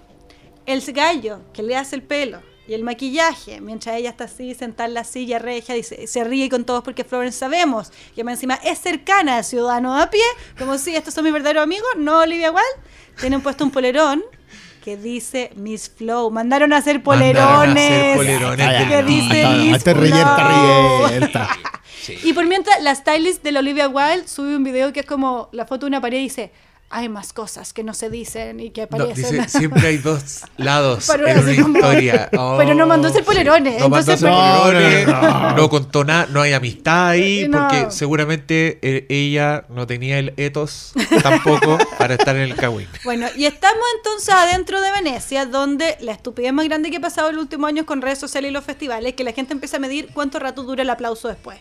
El gallo que le hace el pelo y el maquillaje, mientras ella está así, sentada en la silla regia, dice, se ríe con todos porque Florence sabemos que más encima es cercana al ciudadano a pie, como si estos son mis verdaderos amigos, no Olivia Wilde, tienen puesto un polerón que dice Miss Flow. Mandaron a hacer Mandaron a polerones. hacer polerones del que dice Miss está reyerta, Flow. reyerta. Sí. Y por mientras, la stylist de la Olivia Wilde sube un video que es como la foto de una pared y dice, hay más cosas que no se dicen y que No, aparecen. dice, siempre hay dos lados Pero en una como- historia. Pero no mandó a hacer sí. polerones, No mandó entonces- polerones, No, contó nada, no hay amistad ahí, No. porque seguramente eh, ella no tenía el ethos tampoco para estar en el Kawin. Bueno, y estamos entonces adentro de Venecia, donde la estupidez más grande que ha pasado en los últimos años con redes sociales y los festivales, que la gente empieza a medir cuánto rato dura el aplauso después.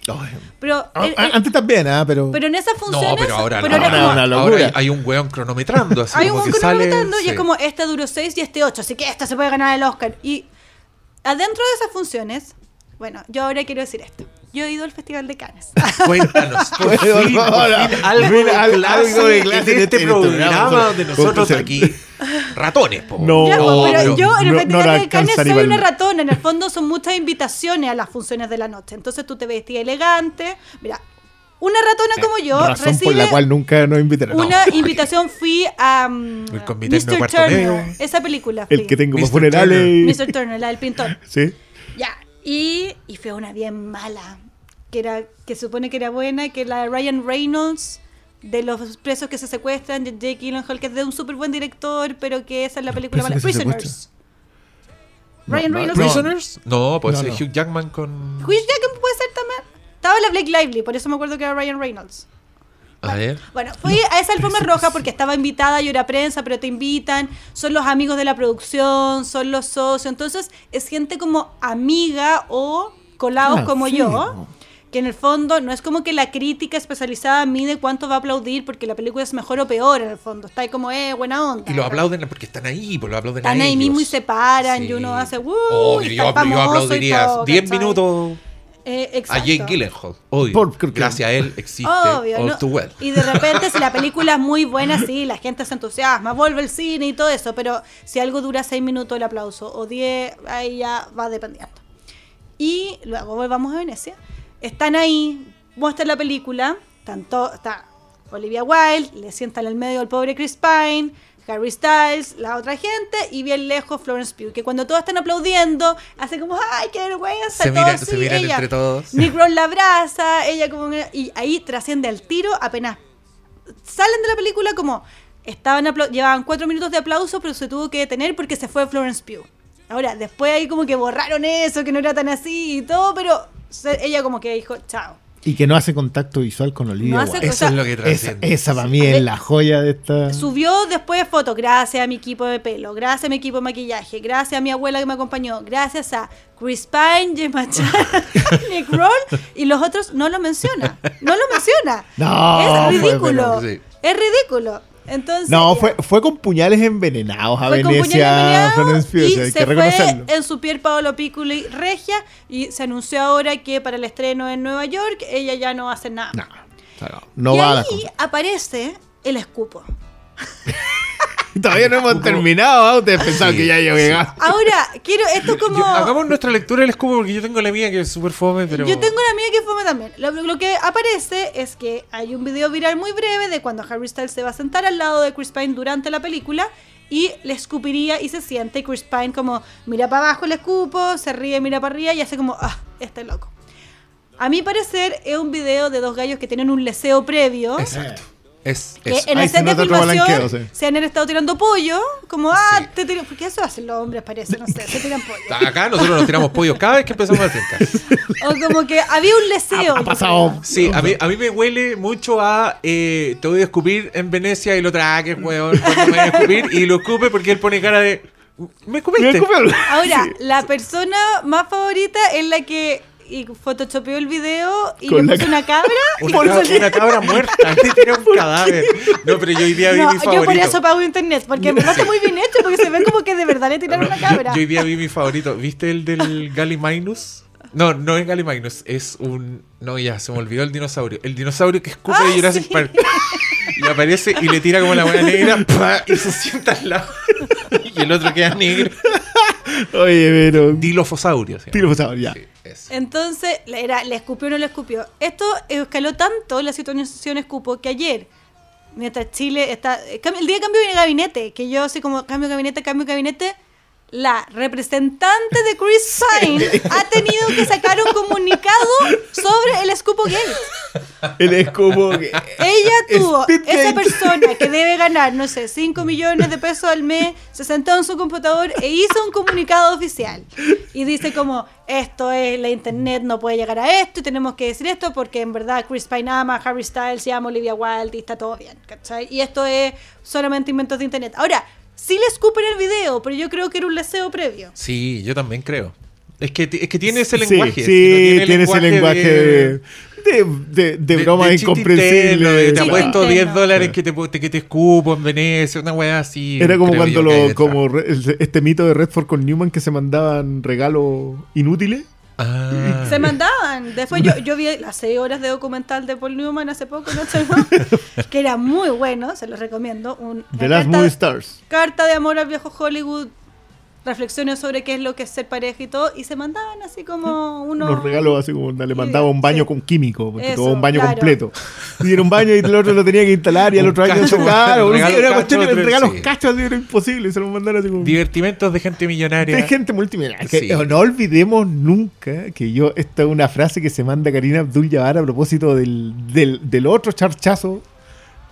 Pero, Ah, el- ah, el- Antes también, ¿ah? Pero. pero en esas funciones... No, pero ahora, pero ahora como- una ahora locura. hay, hay un weón cronometrando. Así hay un como que sale, cronometrando y sí. es como este duró 6 y este 8, así que esta se puede ganar el Oscar. Y adentro de esas funciones, bueno, yo ahora quiero decir esto. Yo he ido al Festival de Cannes. Cuéntanos, por fin, por fin, algo, de algo de clase en este programa, donde nosotros aquí, ratones, po. No, Ya, No, pero pero yo en el no- Festival no de Cannes soy una ratona. En el fondo son muchas invitaciones a las funciones de la noche. Entonces tú te vestías elegante. Mira, una ratona como yo razón recibe por la cual nunca nos invitaron. una invitación. Fui a um, El Comité de Mr. Turner, Medio. esa película. El que tengo para funerales. Mr. Turner, la del pintor. Sí. Ya. Y, y fue una bien mala. Que era que se supone que era buena, que la de Ryan Reynolds de los presos que se secuestran, de Jake Gyllenhaal, que es de un súper buen director, pero que esa es la película mala. Prisoners. Ryan no, Reynolds. no. ¿Prisoners? No, No, eh, no. Hugh Jackman con... Hugh Jackman puede ser también. Estaba la Blake Lively, por eso me acuerdo que era Ryan Reynolds. A ver. Bueno, fui a esa alfombra roja porque estaba invitada, yo era prensa, pero te invitan, son los amigos de la producción, son los socios, entonces es gente como amiga o colados Ah, como sí. yo, que en el fondo no es como que la crítica especializada mide cuánto va a aplaudir porque la película es mejor o peor en el fondo, está ahí como, eh, buena onda. Y lo aplauden porque están ahí, pues lo aplauden Están a ahí ellos. mismo y se paran y Sí. uno hace, "Uh", y yo, yo y aplaudiría todo, 10 ¿cachai? minutos Eh, a. Jake Gyllenhaal. Obvio. Por- creo que- Gracias a él existe Obvio, All ¿no? Too Well. Y de repente, si la película es muy buena, sí, la gente se entusiasma, vuelve el cine y todo eso, pero si algo dura 6 minutos el aplauso o 10, ahí ya va dependiendo. Y luego volvamos a Venecia. Están ahí, muestran la película, tanto, está Olivia Wilde, le sientan en el medio al pobre Chris Pine, Harry Styles, la otra gente, y bien lejos Florence Pugh, que cuando todos están aplaudiendo, hace como, ¡ay, qué vergüenza! Se todo miran- se miran ella- entre todos. Nick Roll la abraza, ella como... Y ahí trasciende al tiro, apenas salen de la película como... Estaban llevaban cuatro minutos de aplauso, pero se tuvo que detener porque se fue Florence Pugh. Ahora, después ahí como que borraron eso, que no era tan así y todo, pero ella como que dijo, chao. Y que no hace contacto visual con Olivia No hace Wilde. o Eso sea, es lo que trasciende. esa para mí es la joya de esta. Subió después fotos, gracias a mi equipo de pelo, gracias a mi equipo de maquillaje, gracias a mi abuela que me acompañó, gracias a Chris Pine, Chan, Nick Roll, y los otros no lo menciona, no lo menciona. No, es ridículo, pero sí. es ridículo. Entonces, No, fue, fue con puñales envenenados a Fue Venecia, puñal envenenado Florence Pugh, o y hay se que fue reconocerlo. en su piel Paolo Piccoli regia y se anunció ahora que para el estreno en Nueva York ella ya no hace nada. No, o sea, no y va a la ahí aparece el escupo. Todavía no hemos terminado, ¿ah? Ustedes pensaban Sí, que ya llegar. Ahora, quiero, esto es como... Yo- hagamos nuestra lectura del escudo porque yo tengo la mía que es súper fome, pero... Yo tengo una amiga que fome también. Lo, lo que aparece es que hay un video viral muy breve de cuando Harry Styles se va a sentar al lado de Chris Pine durante la película y le escupiría y se siente y Chris Pine como mira para abajo le escupo, se ríe, mira para arriba y hace como, ah, este loco. A mi parecer es un video de dos gallos que tienen un leseo previo. Exacto. Es Que eso. en set de filmación sí. se han estado tirando pollo, como, ah, Sí. te tiro, porque eso hacen los hombres, parece, no sé, se tiran pollo. Acá nosotros nos tiramos pollos cada vez que empezamos a caso. O como que había un leseo. Ha pasado. Sí, a mí, a mí me huele mucho a eh, te voy a escupir en Venecia y lo traques, weón, cuando me voy a escupir y lo escupe porque él pone cara de me escupiste. Me. Ahora, la persona más favorita es la que y photoshopeó el video y Con le puso una cabra y Una, ca- le- una cabra muerta, tira un cadáver. No, pero yo hoy día vi No, mi yo favorito. por eso pago internet, porque me está muy bien hecho, porque se ve como que de verdad le tiraron una cabra. Yo hoy día vi mi favorito. ¿Viste el del Gallimimus? No, no es Gallimimus, es un. No, ya, se me olvidó el dinosaurio. El dinosaurio que escupe Ah, de Jurassic sí. Park. Y aparece y le tira como la buena negra ¡pa! y se sienta al lado. Y el otro queda negro. Oye, pero. Dilofosaurio. llama. Dilofosaurio, ya. Sí. Entonces, le- era, le escupió o no le escupió. Esto escaló tanto la situación escupo que ayer, mientras Chile está. El día de cambio de gabinete, que yo así como cambio de gabinete, cambio de gabinete. La representante de Chris Pine ha tenido que sacar un comunicado sobre el escupo gate. Es como. que- Ella tuvo, Speedgate. esa persona que debe ganar, no sé, 5 millones de pesos al mes, se sentó en su computador e hizo un comunicado oficial. Y dice como, esto es, la internet no puede llegar a esto y tenemos que decir esto porque en verdad Chris Pine ama a Harry Styles y ama a Olivia Wilde y está todo bien, ¿cachai? Y esto es solamente inventos de internet. Ahora, sí le escupen el video, pero yo creo que era un leseo previo. Sí, yo también creo. Es que, es que tiene ese lenguaje. Sí, no tiene, ese lenguaje de, de, de, de de- broma de chiste incomprensible. interno, de Te apuesto interno. 10 dólares que te, que te escupo en Venecia, una weá así. Era como cuando lo, como re- el- este mito de Redford con Newman que se mandaban regalos inútiles. Ah. Se mandaban. Después yo, yo vi las 6 horas de documental de Paul Newman hace poco, no que era muy bueno, se los recomiendo. Un, The Last carta- Movie Stars. carta de amor al viejo Hollywood, reflexiones sobre qué es lo que es ser pareja y todo, y se mandaban así como unos... Unos regalos así como le mandaba un baño con químico, porque Eso, tuvo un baño claro. completo. Y era un baño y el otro lo tenía que instalar y al otro año regalo era cuestión de regalos sí. cachos, era imposible, se lo mandaron así como... Divertimentos de gente millonaria. De gente multimillonaria. Sí. eh, No olvidemos nunca que yo, esta es una frase que se manda Karina Abdul Jabbar a propósito del, del, del otro charchazo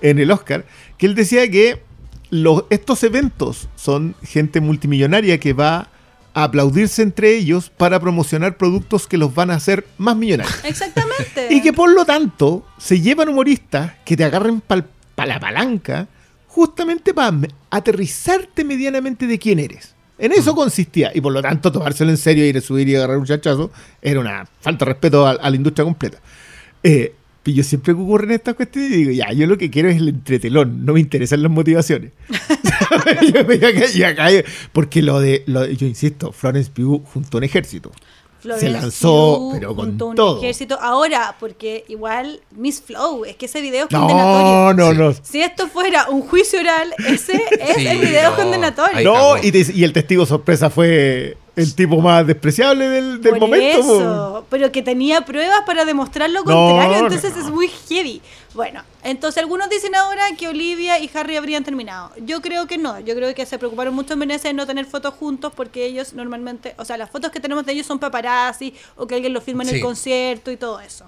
en el Oscar, que él decía que los, estos eventos son gente multimillonaria que va a aplaudirse entre ellos para promocionar productos que los van a hacer más millonarios. Exactamente. Y que por lo tanto se llevan humoristas que te agarren para la palanca justamente para aterrizarte medianamente de quién eres. En eso consistía. Y por lo tanto tomárselo en serio, ir a subir y agarrar un chachazo era una falta de respeto a, a la industria completa. Eh, y yo siempre que ocurren estas cuestiones digo, ya, yo lo que quiero es el entretelón, no me interesan las motivaciones. Yo me- yo acá- yo acá- porque lo de, lo de- yo insisto, Florence Pugh junto a un ejército. Florence se lanzó, Pugh pero con junto a un todo. ejército. Ahora, porque igual Miss Flow, es que ese video es No, condenatorio. no, no. Si esto fuera un juicio oral, ese es Sí, el video no, condenatorio. No, y, te- y el testigo sorpresa fue el tipo más despreciable del, del Por momento. po. eso, pero que tenía pruebas para demostrar lo contrario, no, entonces no. es muy heavy. Bueno, entonces algunos dicen ahora que Olivia y Harry habrían terminado. Yo creo que no, yo creo que se preocuparon mucho en Venecia de no tener fotos juntos porque ellos normalmente, o sea, las fotos que tenemos de ellos son paparazzi o que alguien lo firma en Sí. el concierto y todo eso.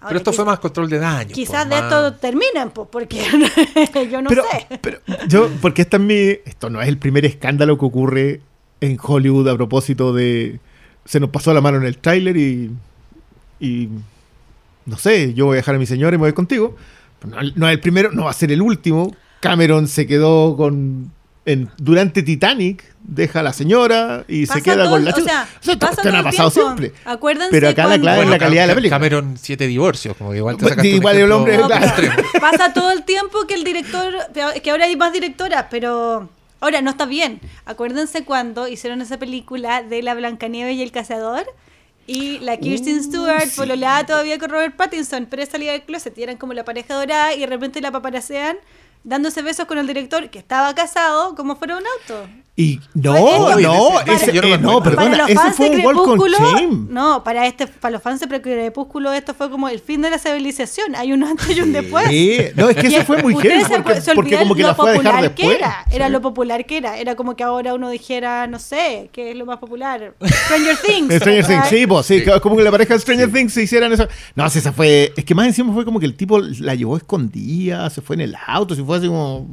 Ahora, Pero esto fue más control de daño. Quizás pues, de más- esto terminen, pues, porque yo no pero, sé. pero yo, porque esta es mi, esto no es el primer escándalo que ocurre en Hollywood a propósito de. Se nos pasó la mano en el tráiler y. Y. No sé, yo voy a dejar a mi señora y me voy contigo. No, no es el primero, no va a ser el último. Cameron se quedó con. en- durante Titanic, deja a la señora y Pasa se queda todo con el- la o chica. sea, O sea, pasa todo no ha pasado tiempo. siempre. Acuérdense Pero acá la clave es la calidad de la película. Cameron, siete divorcios, como que igual te sacaste igual el hombre- No, pasa todo el tiempo que el director, que ahora hay más directoras, pero ahora no está bien. Acuérdense cuando hicieron esa película de la Blancanieves y el cazador y la Kirsten Stewart sí. pololeaba todavía con Robert Pattinson, pero salía del closet y eran como la pareja dorada y de repente la paparasean dándose besos con el director que estaba casado como fuera un auto. Y no, no, ese- eh, no, acuerdo. perdona, para los ese fans fue un walk on Crepúsculo, shame. no, para este, para los fans de Crepúsculo esto fue como el fin de la civilización. Hay un antes y un después. Sí, no, es que eso fue muy heavy se- porque, se porque olvidan como que lo la fue a dejar popular después. que era, era Sí. lo popular que era, era como que ahora uno dijera, no sé, ¿qué es lo más popular? Stranger Things. Stranger Things, sí, pues, sí, Sí. como que la pareja de Stranger Things se hicieran eso. No, si esa fue. Es que más encima fue como que el tipo la llevó escondida, se fue en el auto, si fue así como.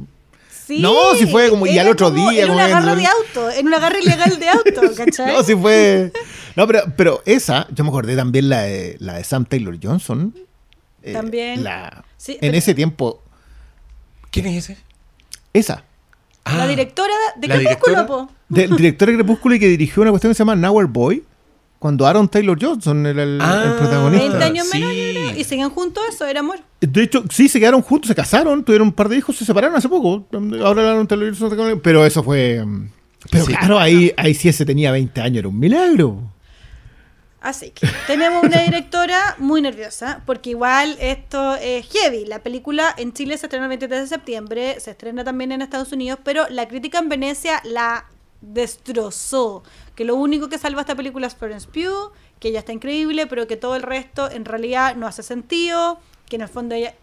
Sí, No, si fue como- y al otro como día, En un agarre de auto, en un agarre ilegal de auto, ¿cachai? No, si fue. No, pero, pero esa, yo me acordé también la de, la de Sam Taylor Johnson. Eh, También. La, Sí, en pero- ese tiempo, ¿Quién es ese? esa. La Ah, directora de ¿la Crepúsculo, directora? po. Del director de Crepúsculo y que dirigió una cuestión que se llama Nowhere Boy. Cuando Aaron Taylor Johnson era el, el Ah, protagonista. 20 años Sí. menos, creo, y siguen juntos, eso era amor. De hecho, sí, se quedaron juntos, se casaron, tuvieron un par de hijos, se separaron hace poco. Ahora Aaron Taylor Johnson está con- Pero eso fue. mm, Pero Sí. claro, ahí, ahí sí ese tenía 20 años, era un milagro. Así que tenemos una directora muy nerviosa, porque igual esto es heavy. La película en Chile se estrena el 23 de septiembre, se estrena también en Estados Unidos, pero la crítica en Venecia la destrozó. Que lo único que salva esta película es Florence Pugh, que ella está increíble, pero que todo el resto en realidad no hace sentido, que en el fondo ella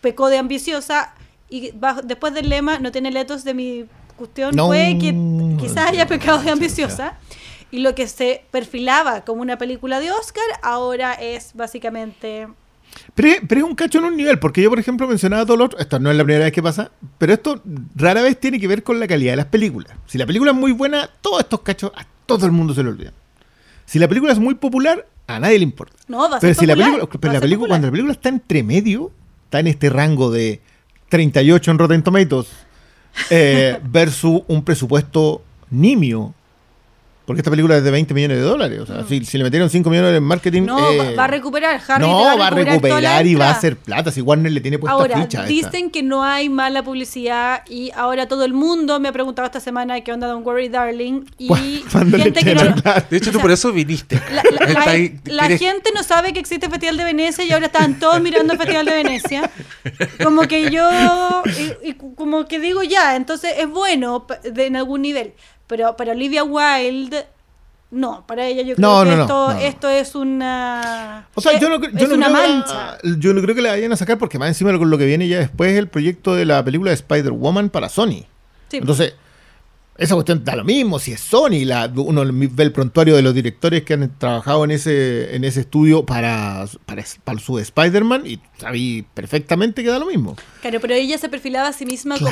pecó de ambiciosa y bajo- después del lema no tiene letos de mi cuestión No. fue que quizás haya pecado de ambiciosa. Y lo que se perfilaba como una película de Oscar ahora es básicamente Pero, es- pero es un cacho en un nivel, porque yo, por ejemplo, mencionaba todo lo otro. Esto no es la primera vez que pasa, pero esto rara vez tiene que ver con la calidad de las películas. Si la película es muy buena, todos estos cachos a todo el mundo se lo olvidan. Si la película es muy popular, a nadie le importa. No, va a pero ser si la película, pero la cuando la película está entre medio, está en este rango de 38 en Rotten Tomatoes eh, versus un presupuesto nimio. Porque esta película es de 20 millones de dólares. O sea, si, si le metieron 5 millones en marketing. No, eh, va, va a recuperar. Harry no, te va a recuperar y va a hacer plata. Si Warner le tiene puesta Ahora, ficha. a esta. dicen que no hay mala publicidad y ahora todo el mundo me ha preguntado esta semana qué onda Don't Worry Darling y gente que no... De hecho, tú sea, por eso viniste. La, la- la- Está ahí, la quieres- gente no sabe que existe el Festival de Venecia y ahora están todos mirando el Festival de Venecia. Como que yo, y- y como que digo ya, entonces es bueno de- en algún nivel. Pero para Olivia Wilde, no, para ella yo creo No, que no, esto, no, esto es una... O sea, es- yo no, cre- yo es no una creo que la- mancha. yo no creo que la vayan a sacar porque más encima con lo que viene ya después es el proyecto de la película de Spider-Woman para Sony. Sí. Entonces, esa cuestión da lo mismo. Si es Sony, la, uno ve el prontuario de los directores que han trabajado en ese, en ese estudio para, para, para su Spider-Man y sabí perfectamente que da lo mismo. Claro, pero ella se perfilaba a sí misma como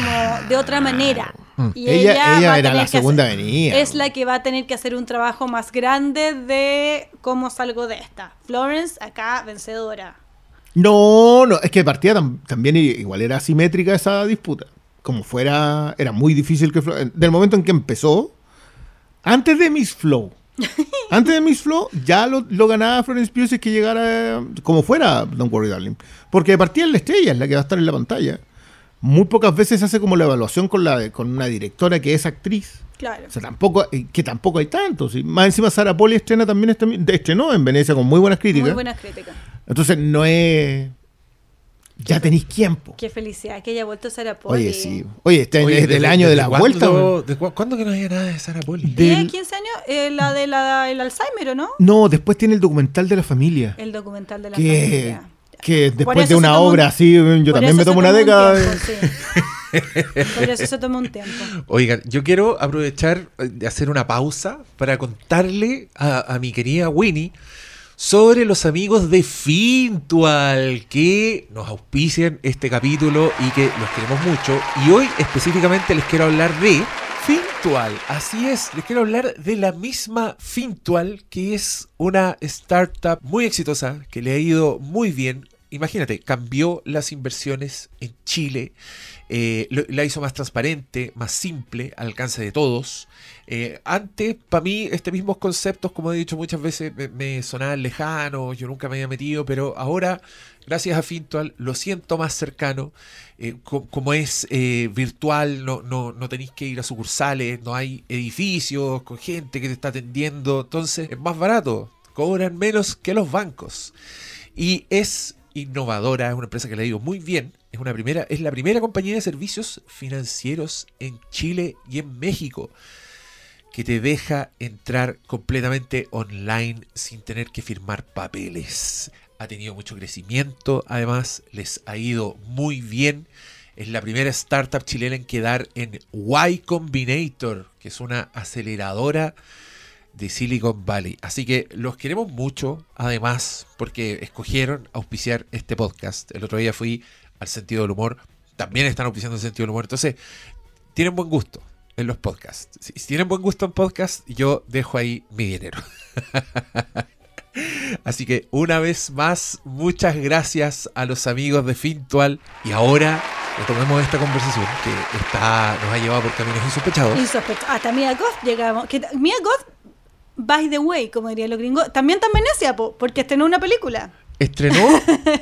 de otra manera. Y Mm. Ella- ella era la segunda hacer- avenida. Es la que va a tener que hacer un trabajo más grande de cómo salgo de esta. Florence, acá, vencedora. No, no, es que partida tam- también igual era asimétrica esa disputa. Como fuera, era muy difícil que... Del momento en que empezó, antes de Miss Flow, antes de Miss Flow, ya lo, lo ganaba Florence Pugh si es que llegara como fuera Don't Worry Darling. Porque de partida la estrella, es la que va a estar en la pantalla. Muy pocas veces se hace como la evaluación con, la, con una directora que es actriz. Claro. O sea, tampoco, eh, que tampoco hay tantos. y Más encima Sara Poli estrena también este- estrenó en Venecia con muy buenas críticas. Muy buenas críticas. Entonces no es. Ya tenéis tiempo. Qué felicidad que haya vuelto Sarah Poli. Oye, sí. Oye, este Oye, es del ¿desde- año de desde la cuándo- vuelta. ¿de cu- ¿Cuándo que no había nada de Sarah Poli? ¿Tiene Del- 15 años? Eh, la de la, el Alzheimer, ¿o no? No, después tiene el documental de la familia. El documental de la Que, familia. que después de una un- obra así, yo también me se tomo una un década. tiempo, sí. Por eso se tomó un tiempo. Oigan, yo quiero aprovechar eh, de hacer una pausa para contarle a, a mi querida Winnie sobre los amigos de Fintual que nos auspician este capítulo y que los queremos mucho. Y hoy específicamente les quiero hablar de Fintual. Así es, les quiero hablar de la misma Fintual, que es una startup muy exitosa, que le ha ido muy bien. Imagínate, cambió las inversiones en Chile, eh, la hizo más transparente, más simple, al alcance de todos. Eh, antes, para mí, este mismos conceptos, como he dicho muchas veces, me, sonaban lejanos, yo nunca me había metido, pero ahora, gracias a Fintual, lo siento más cercano. Eh, co- como es eh, virtual, no, no, no tenéis que ir a sucursales, no hay edificios con gente que te está atendiendo, entonces es más barato, cobran menos que los bancos. Y es innovadora, es una empresa que le digo muy bien. Es, una primera, es la primera compañía de servicios financieros en Chile y en México que te deja entrar completamente online sin tener que firmar papeles. Ha tenido mucho crecimiento, además les ha ido muy bien. Es la primera startup chilena en quedar en Y Combinator, que es una aceleradora de Silicon Valley. Así que los queremos mucho, además, porque escogieron auspiciar este podcast. El otro día fui al sentido del humor. También están auspiciando el sentido del humor. Entonces, tienen buen gusto en los podcasts. Si, si tienen buen gusto en podcast, yo dejo ahí mi dinero. Así que una vez más, muchas gracias a los amigos de Fintual. Y ahora retomemos esta conversación que está, nos ha llevado por caminos insospechados. Insospecho- Hasta Mia Goth llegamos. Que, Mia Goth, by the way, como dirían los gringos, también está en Venecia, po, porque estrenó una película. Estrenó.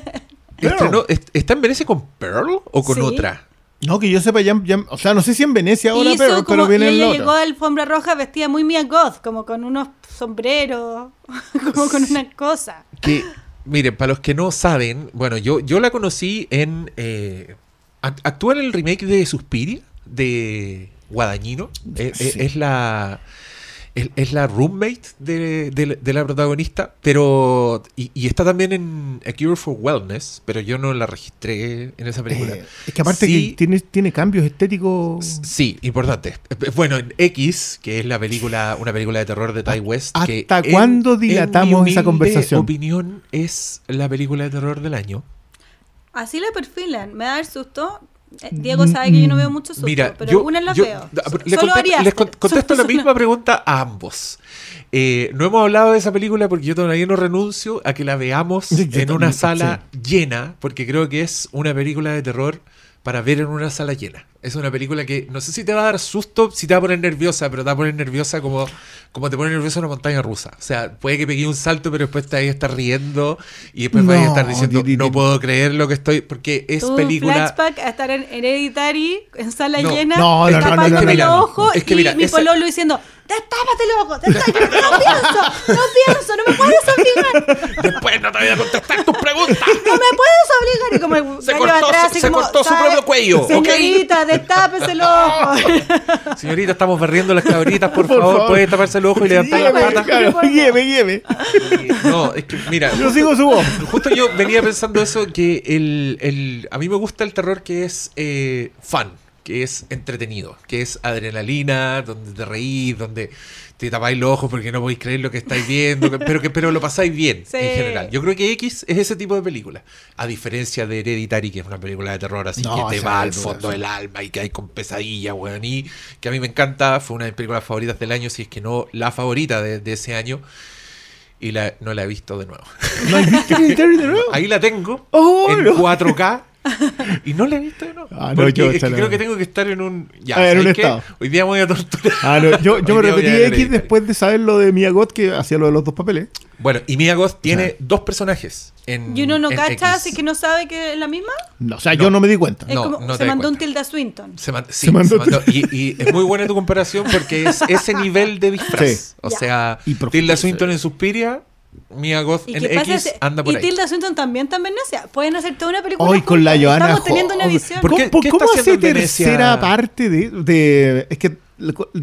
estrenó est- ¿Está en Venecia con Pearl o con Sí. otra? No, que yo sepa, ya, ya- o sea, no sé si en Venecia ahora, Hizo pero, como- pero viene y en ella la llegó a alfombra roja vestida muy Mia Goth, como con unos sombreros, como con una cosa. Que, miren, para los que no saben, bueno, yo, yo la conocí en. eh, act- actúa en el remake de Suspiria, de. Guadañino. Eh, eh, es la. Es, es la roommate de, de- de la protagonista, pero. Y, y está también en A Cure for Wellness, pero yo no la registré en esa película. Eh, es que aparte Sí, que tiene, tiene cambios estéticos. Sí, importante. Eh, Bueno, en X, que es la película, una película de terror de Ty West. que ¿Hasta en- cuándo en mi dilatamos esa conversación? opinión es la película de terror del año. Así la perfilan. Me da el susto. Eh, Diego sabe que yo no veo mucho susto, Mira, pero yo, algunas las yo- veo. le Solo contesto, les contesto la misma pregunta a ambos. Eh, no hemos hablado de esa película porque yo todavía no renuncio a que la veamos en una sala llena, porque creo que es una película de terror para ver en una sala llena. Es una película que no sé si te va a dar susto, si te va a poner nerviosa, pero te va a poner nerviosa como, como te pone nerviosa una montaña rusa. O sea, puede que pegue un salto, pero después te vayas a estar riendo y después No, vayas a estar diciendo, di- di- no di- puedo creer lo que estoy, porque es un película... flashback a estar en Hereditary, en sala No, llena, no, no, no, tapándome no, no, los no. ojos Es que y mira, mi esa- pololo diciendo, ¡destápate los ojos! ¡Destápate! ¡No pienso! ¡No pienso! ¡No me puedes obligar! Después no te voy a contestar tus preguntas. ¡No me puedes obligar! Y como el Se cortó atrás, su- así se como, cortó su propio cuello. Señorita, destápese los ojos. Señorita, estamos barriendo las cabritas, por, Por favor, favor. puede taparse el ojo y levantar Guíeme, patas. claro, guíeme, guíeme. No, es que, mira, Yo sigo su voz. justo yo venía pensando eso, que el, el- a mí me gusta el terror que es eh, fun, que es entretenido, que es adrenalina, donde te reís, donde te tapáis los ojos porque no podéis creer lo que estáis viendo, que- pero que pero lo pasáis bien Sí. en general. Yo creo que X es ese tipo de película, a diferencia de Hereditary, que es una película de terror así No, que te va al fondo del alma y que hay con pesadillas, weón, y que a mí me encanta, fue una de mis películas favoritas del año, si es que no la favorita de, de ese año. Y la, no la he visto de nuevo. ¿No has visto Hereditary de nuevo? Ahí la tengo Oh, en no. 4K y no la he visto. Ah, no, Porque yo es que creo que tengo que estar en un. Ya, Ah, en un estado. Hoy día me voy a torturar. Ah, no, yo, yo me día repetí X después de saber lo de Mia Goth que hacía lo de los dos papeles. Bueno, y Mia Goth tiene sea. dos personajes. En, ¿Y uno no cacha así que no sabe que es la misma? No, o sea, No. yo no me di cuenta. Es No, como, no te se mandó un. Tilda Swinton. Se man- sí, Se mandó- se mandó. Y, y es muy buena tu comparación porque es ese nivel de disfraz. Sí. O sea, Tilda. Swinton en Suspiria, Mia Goth ¿Y en qué pasa? X si- anda por y ahí. Tilda Swinton también está en Venecia. Pueden hacer toda una película. Hoy con la. Joana Estamos teniendo una visión. ¿Por ¿Cómo, qué- por- qué cómo está hace tercera parte de, de- Es que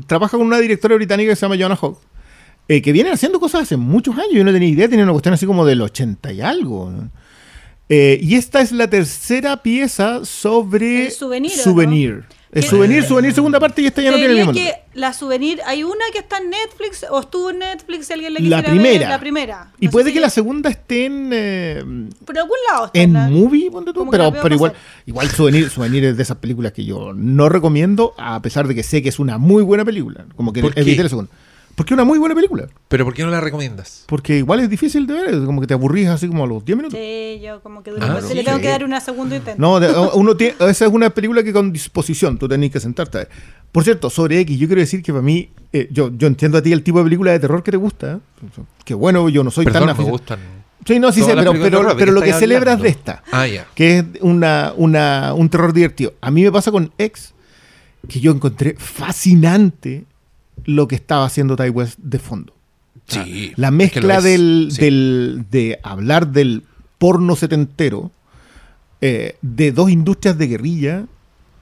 trabaja con una directora británica que se llama Joanna Hogg, eh, que viene haciendo cosas hace muchos años. Yo no tenía idea, tenía una cuestión así como del 80 y algo. ¿no? Eh, y esta es la tercera pieza sobre El souvenir, ¿o no? El ¿Qué- souvenir, souvenir, segunda parte y esta ya no tiene el mismo nombre. que la souvenir, hay una que está en Netflix o estuvo en Netflix si alguien la La quisiera primera. ver, la primera. Y No puede si que la segunda esté en... eh, Por algún lado está en la- movie, ponte tú, la pero, pero igual, igual souvenir, souvenir es de esas películas que yo no recomiendo, a pesar de que sé que es una muy buena película. Como que evité la segunda. Porque es una muy buena película. Pero ¿por qué no la recomiendas? Porque igual es difícil de ver, es como que te aburrís así como a los 10 minutos. Sí, yo como que Ah, se sí. le tengo que dar una segunda intento. No, de- uno tiene, esa es una película que con disposición tú tenés que sentarte a ver. Por cierto, sobre X, yo quiero decir que para mí, eh, yo, yo entiendo a ti el tipo de película de terror que te gusta. ¿eh? Que bueno, yo no soy Perdón, tan me aficionado. gustan. Sí, no, sí sé, pero, pero, terror, ¿de pero lo que celebras de esta, Ah, ya. que es una, una, un terror divertido. A mí me pasa con X, que yo encontré fascinante lo que estaba haciendo Ty West de fondo. Sí. La es que lo mezcla del, Sí. del- de hablar del porno setentero, eh, de dos industrias de guerrilla,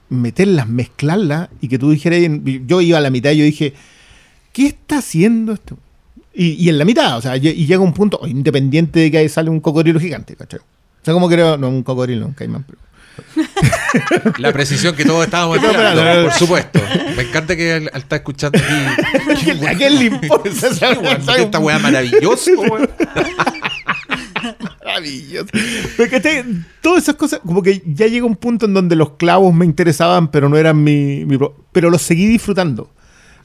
meterlas, mezclarlas, y que tú dijeras, yo iba a la mitad y yo dije, ¿qué está haciendo esto? Y, y en la mitad, o sea, y, y llega un punto, independiente de que ahí sale un cocodrilo gigante, ¿cachai? O sea, como creo, no un cocodrilo, un caimán, pero... La precisión que todos estábamos esperando, espera, no, no, por supuesto. Me encanta que al, al estar escuchando aquí. ¿A quién le importa? Porque esta weá maravillosa, weón. Maravilloso. Todas esas cosas, como que ya llega un punto en donde los clavos me interesaban, pero no eran mi, mi Pero los seguí disfrutando.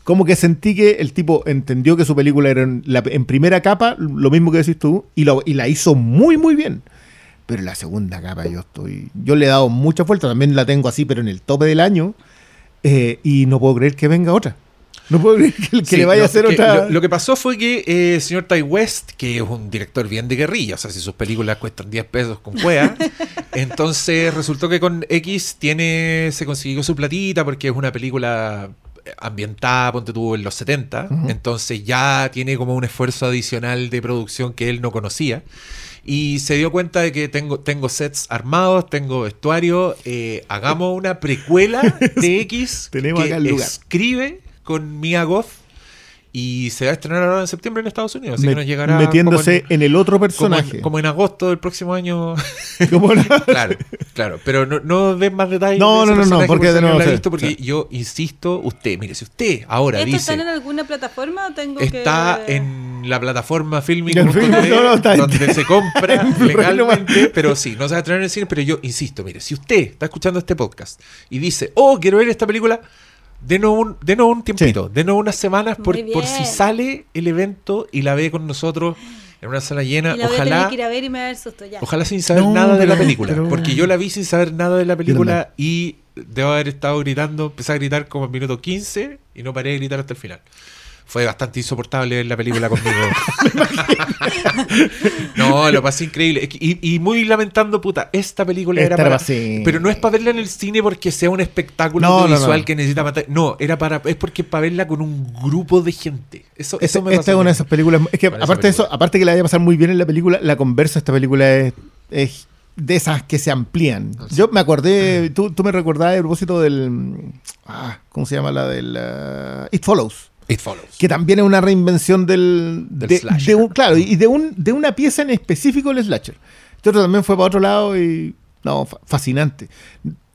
Como que sentí que el tipo entendió que su película era en, la- en primera capa, lo mismo que decís tú, y, lo- y la hizo muy, muy bien. Pero la segunda capa yo estoy. Yo le he dado mucha fuerza, también la tengo así, pero en el tope del año. eh, y no puedo creer que venga otra. No puedo creer que, que Sí, le vaya no, a hacer otra. Lo, lo que pasó fue que eh, el señor Ty West, que es un director bien de guerrilla, o sea, si sus películas cuestan 10 pesos con cuea, entonces resultó que con X tiene se consiguió su platita porque es una película ambientada, ponte tú, en los 70, Ujú. entonces ya tiene como un esfuerzo adicional de producción que él no conocía. Y se dio cuenta de que tengo, tengo sets armados, tengo vestuario, eh, hagamos una precuela de X Tenemos que acá el lugar. escribe con Mia Goth y se va a estrenar ahora en septiembre en Estados Unidos, así Me- que nos llegará metiéndose como en el otro como en- personaje. como en agosto del próximo año. La- Claro, claro, pero no, no den más detalles. No, de no, no, no, porque de no nuevo visto, porque yo insisto, usted, mire, si usted ahora ¿Esto dice está en alguna plataforma o tengo está que.? en la plataforma filming no, no, está- donde se compra legalmente, pero sí, no se va a traer en el cine, pero yo insisto, mire, si usted está escuchando este podcast y dice, oh, quiero ver esta película, denos un, denos un tiempito, denos unas semanas por, por si sale el evento y la ve con nosotros en una sala llena, Y la voy a tener ojalá que ir a ver y me va a dar susto ya. Ojalá sin saber No, nada de la película. pero- Porque yo la vi sin saber nada de la película y debo haber estado gritando, empecé a gritar como en minuto 15 y no paré de gritar hasta el final. Fue bastante insoportable ver la película conmigo. no, lo pasé increíble. Es Y, y muy lamentando, puta, esta película era Esta era para... así. Pero no es para verla en el cine porque sea un espectáculo No, visual no. que necesita matar. No, era para es porque es para verla con un grupo de gente. Eso, Esta, eso me esta es una de esas películas. Es que aparte de eso, aparte que la vaya a pasar muy bien en la película, la conversa de esta película es, es de esas que se amplían. Ah, Yo me acordé, tú, tú me recordabas a propósito del. Ah, ¿Cómo se llama la del. ah, It Follows. It follows. Que también es una reinvención del. Del de, slasher. de un, claro, y de, un, de una pieza en específico el slasher. Este otro también fue para otro lado y. No, fa- fascinante.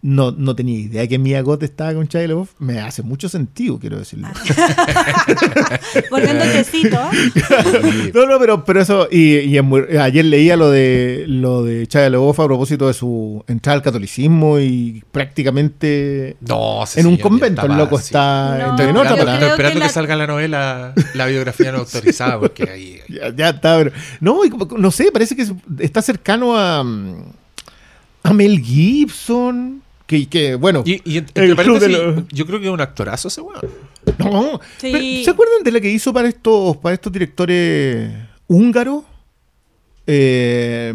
No, no tenía idea que Mia Goth estaba con Shia LaBeouf. Me hace mucho sentido, quiero decirlo. Volviendo al tecito. No, no, pero, pero eso, y, ayer leía lo de lo de Shia LaBeouf a propósito de su entrada al catolicismo y prácticamente No, en un convento el loco está No, en Estoy otra esperando, estoy que que, la- salga la novela, la biografía no autorizada, porque ahí. Ya, ya está, pero- no, no sé, parece que es- está cercano a, mm, a Mel Gibson, que, que bueno, Y, y en- El club de los- yo creo que es un actorazo ese weón. no, Sí. pero, ¿se acuerdan de la que hizo para estos para estos directores húngaros? Eh,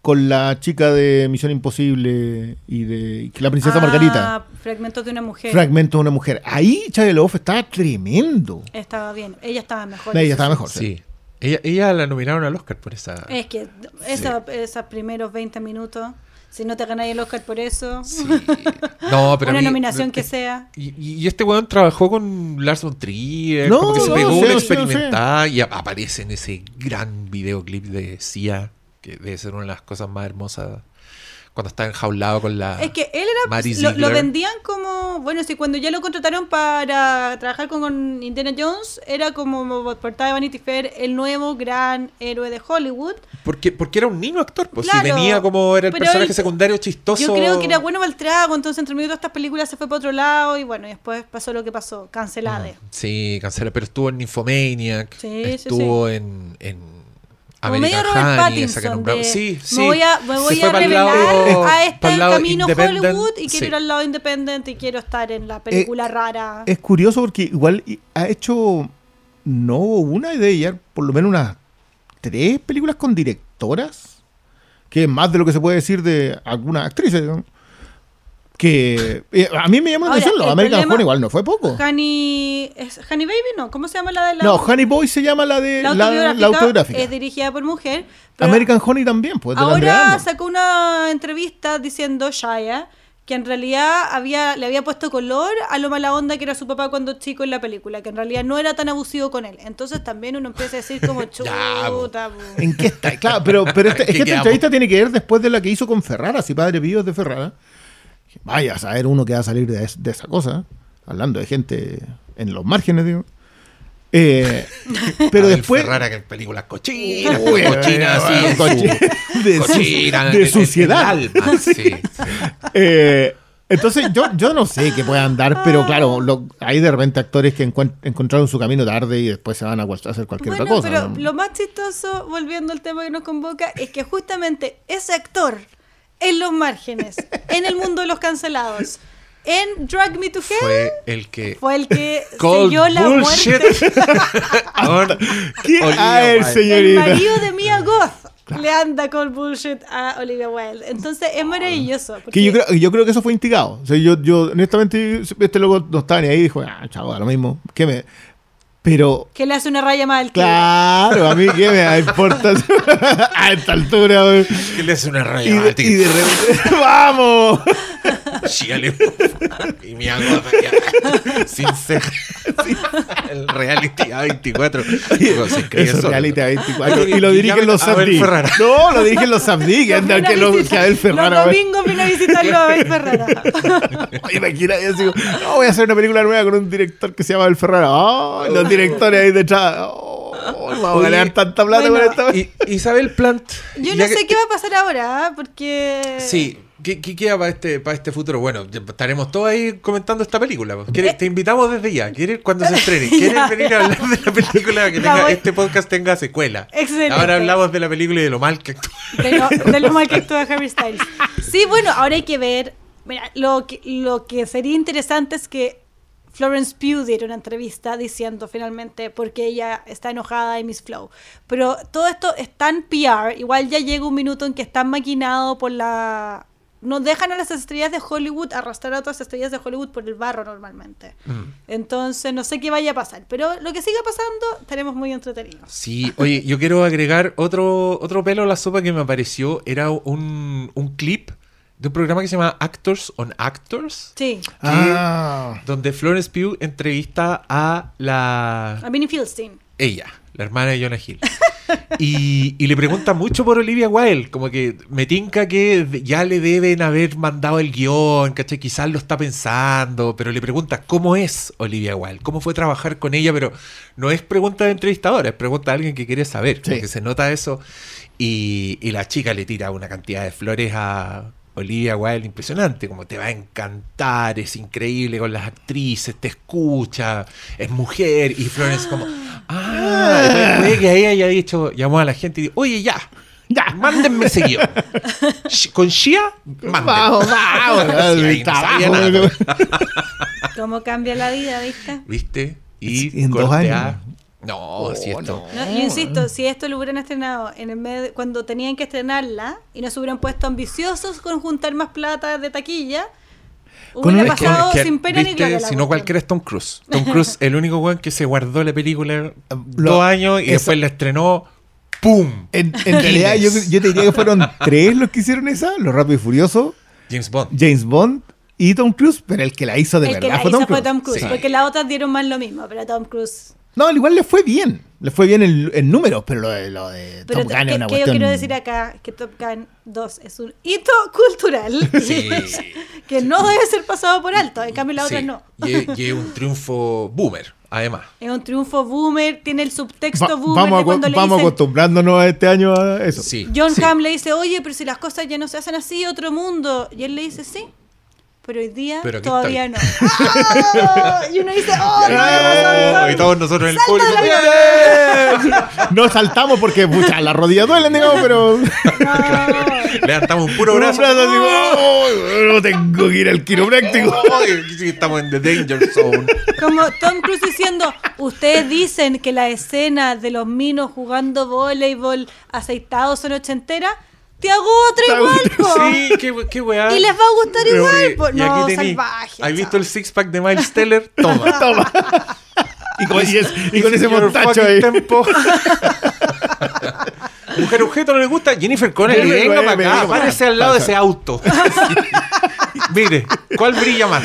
con la chica de Misión Imposible y de y la princesa Margarita. Ah, Fragmentos de una mujer. Fragmento de una mujer. Ahí LaBeouf estaba tremendo. estaba bien. Ella estaba mejor. Ella estaba mejor. Sí. Ella, ella la nominaron al Oscar por esa. Es que esa- esos primeros 20 minutos, si no te ganáis el Oscar por eso, Sí. No, pero a una mí- nominación que sea. Y, y este weón trabajó con Lars von Trier, No, como que se no, pegó sí, una sí, experimentada y a- aparece en ese gran videoclip de Sia, que debe ser una de las cosas más hermosas cuando está enjaulado con la Es que él era. Lo, vendían como. Bueno, si cuando ya lo contrataron para trabajar con, con Indiana Jones, era como portada de Vanity Fair, el nuevo gran héroe de Hollywood. Porque, porque era un niño actor, pues Claro, si venía como era el personaje él- secundario chistoso. Yo creo que era bueno para el trago, entonces entre medio de todas estas películas se fue para otro lado y bueno, y después pasó lo que pasó, cancelada. Sí, cancela, pero estuvo en Nymphomaniac, Sí, sí, estuvo en, en Como medio American Robert Pattinson. de, Sí, sí. Me voy a, me voy revelar lado- a este camino Hollywood y quiero sí. ir al lado independiente y quiero estar en la película rara. Es curioso porque igual ha hecho no una de ellas, por lo menos unas tres películas con directoras, que es más de lo que se puede decir de algunas actrices. ¿no? Que eh, a mí me llama la atención, los American problema- Honey igual no fue poco. Honey, ¿es Honey Baby? No, ¿cómo se llama la de la, No, Honey Boy se llama la de la la, autobiográfica? la autobiográfica. Es dirigida por mujer. pero American Honey también, pues de ahora sacó una entrevista diciendo Shia que en realidad había, le había puesto color a lo mala onda que era su papá cuando chico en la película, que en realidad no era tan abusivo con él. Entonces también uno empieza a decir como chuta. po". ¿En qué está? Claro, pero, pero este- es ¿Qué que esta entrevista tiene que ver después de la que hizo con Ferrara, si Padre es de Ferrara. Vaya a saber uno que va a salir de, es- de esa cosa, hablando de gente en los márgenes, digo. Eh, pero Abel después... Ferrara que en películas cochinas, Uy, cochinas así, bueno, en su- cochi- de, su- cochina, de suciedad. alma, sí, sí. Eh, entonces yo, yo no sé qué puedan dar, pero claro, lo- hay de repente actores que encuent- encontraron su camino tarde y después se van a hacer cualquier Bueno, otra cosa. pero ¿no? lo más chistoso, volviendo al tema que nos convoca, es que justamente ese actor en los márgenes, en el mundo de los cancelados, en Drag Me to Hell, Fue el que fue el que selló la bullshit. muerte. ¿Qué? A ver, Wilde. El señorita. marido de Mia Goth le anda con bullshit a Olivia Wilde. Entonces es maravilloso. porque- Que yo creo, yo creo que eso fue instigado. O sea, yo, yo honestamente, este loco no estaba ni ahí y dijo, ah, chavo, a lo mismo. ¿Qué me... Pero, Que le hace una raya más al que. claro, a mí qué me da importancia a esta altura, güey. Que le hace una Y raya de, y de repente, ¡vamos! Y me hago acá, sin ceja. El reality A24. No, se escribe Eso. Reality a 24. Y- lo dirigen los a Abel Sabdi. Ferrara. No, lo dirigen los Sabdi, que anda Una que lo visita- que Abel Ferrara. Los domingos vino a visitarlo a Abel Ferrara. Imagina, yo digo, no, voy a hacer una película nueva con un director que se llama Abel Ferrara. Oh, los directores ahí detrás. Oh, vamos a ganar tanta plata bueno, con esta. Isabel Plant. Yo no sé que- qué va a pasar ahora, ¿ah? porque. Sí. ¿Qué, qué queda para este, para este futuro? Bueno, estaremos todos ahí comentando esta película. pues. ¿Quieres- Te invitamos desde ya. ¿Quieres cuando se estrene? ¿Quieres venir a hablar de la película? Que tenga- este podcast tenga secuela. Excelente. Ahora hablamos de la película y de lo mal que actúa. de lo, de lo mal que actúa Harry Styles. Sí, bueno, ahora hay que ver. Mira, lo que, lo que sería interesante es que Florence Pugh diera una entrevista diciendo finalmente por qué ella está enojada de Miss Flow. Pero todo esto es tan PR, igual ya llega un minuto en que está maquinado por la... No dejan a las estrellas de Hollywood arrastrar a otras estrellas de Hollywood por el barro normalmente. Entonces no sé qué vaya a pasar. Pero lo que siga pasando, estaremos muy entretenidos. Sí, oye, yo quiero agregar otro, otro pelo a la sopa que me apareció. Era un, un clip de un programa que se llama Actors on Actors. Sí, Ah, Donde Florence Pugh entrevista a la a Minnie Fieldstein. ella, la hermana de Jonah Hill. Y, y le pregunta mucho por Olivia Wilde, como que me tinca que ya le deben haber mandado el guion, ¿cachai? Quizás lo está pensando, pero le pregunta cómo es Olivia Wilde, cómo fue trabajar con ella, pero no es pregunta de entrevistadora, es pregunta de alguien que quiere saber, Sí. porque se nota eso. Y, y la chica le tira una cantidad de flores a Olivia Wilde impresionante, como te va a encantar, es increíble con las actrices, te escucha, es mujer, y Florence como, ah, entonces puede que ella haya dicho, llamó a la gente y dijo, oye ya, ya. mándenme seguido. Con Shia, mándenme. Vamos, vamos. ¿Cómo cambia la vida, viste? ¿Viste? Y en dos años. A. No, si Oh, esto. No, yo insisto, si esto lo hubieran estrenado en el medio, cuando tenían que estrenarla y no se hubieran puesto ambiciosos con juntar más plata de taquilla, Con hubiera una- pasado Que- sin pena ni gloria. Si no, cualquiera es Tom Cruise. Tom Cruise, el único weón que se guardó la película Lo- dos años y eso- después la estrenó. ¡Pum! En, en realidad, yo, yo te diría que fueron tres los que hicieron esa: Los Rápido y Furioso, James Bond. James Bond y Tom Cruise, pero el que la hizo de El que verdad la fue hizo Tom fue Cruise. Tom Cruise, Sí. porque las otras dieron más lo mismo, pero Tom Cruise. No, al igual le fue bien. Le fue bien en, en números, pero lo de, lo de Pero Top Gun es que, una que yo cuestión. quiero decir acá que Top Gun 2 es un hito cultural Sí. que no debe ser pasado por alto, en cambio la Sí. otra no. Y, es- y es un triunfo boomer, además. Es un triunfo boomer, tiene el subtexto Va- boomer vamos de cuando le vamos dicen, acostumbrándonos a este año a eso. Sí. John sí. Hamm le dice, oye, pero si las cosas ya no se hacen así, otro mundo. Y él le dice, sí, pero hoy día Pero todavía estoy. no. Y uno dice, oh, no, Oh, y todos nosotros en el público. la ¡eh! No saltamos porque pucha, las rodillas duelen, digamos, pero. Levantamos un puro Un brazo. brazo así, "Oh, no tengo que ir al quiropráctico. Sí, estamos en The Danger Zone. Como Tom Cruise diciendo, ustedes dicen que las escenas de los minos jugando voleibol aceitados son ochenteras. Te hago hago igual, po. Sí, qué, qué weá. Y les va a gustar Pero, igual, po. y No, aquí tení- salvaje. ¿Has visto el six pack de Miles Teller? Toma. Toma. Y con, y es- y con ese Your montacho fucking ahí. tempo. Mujer objeto no le gusta. Jennifer Connelly, Jennifer venga para Connelly, acá. venga, Párese al lado de ese auto. Mire, ¿cuál brilla más?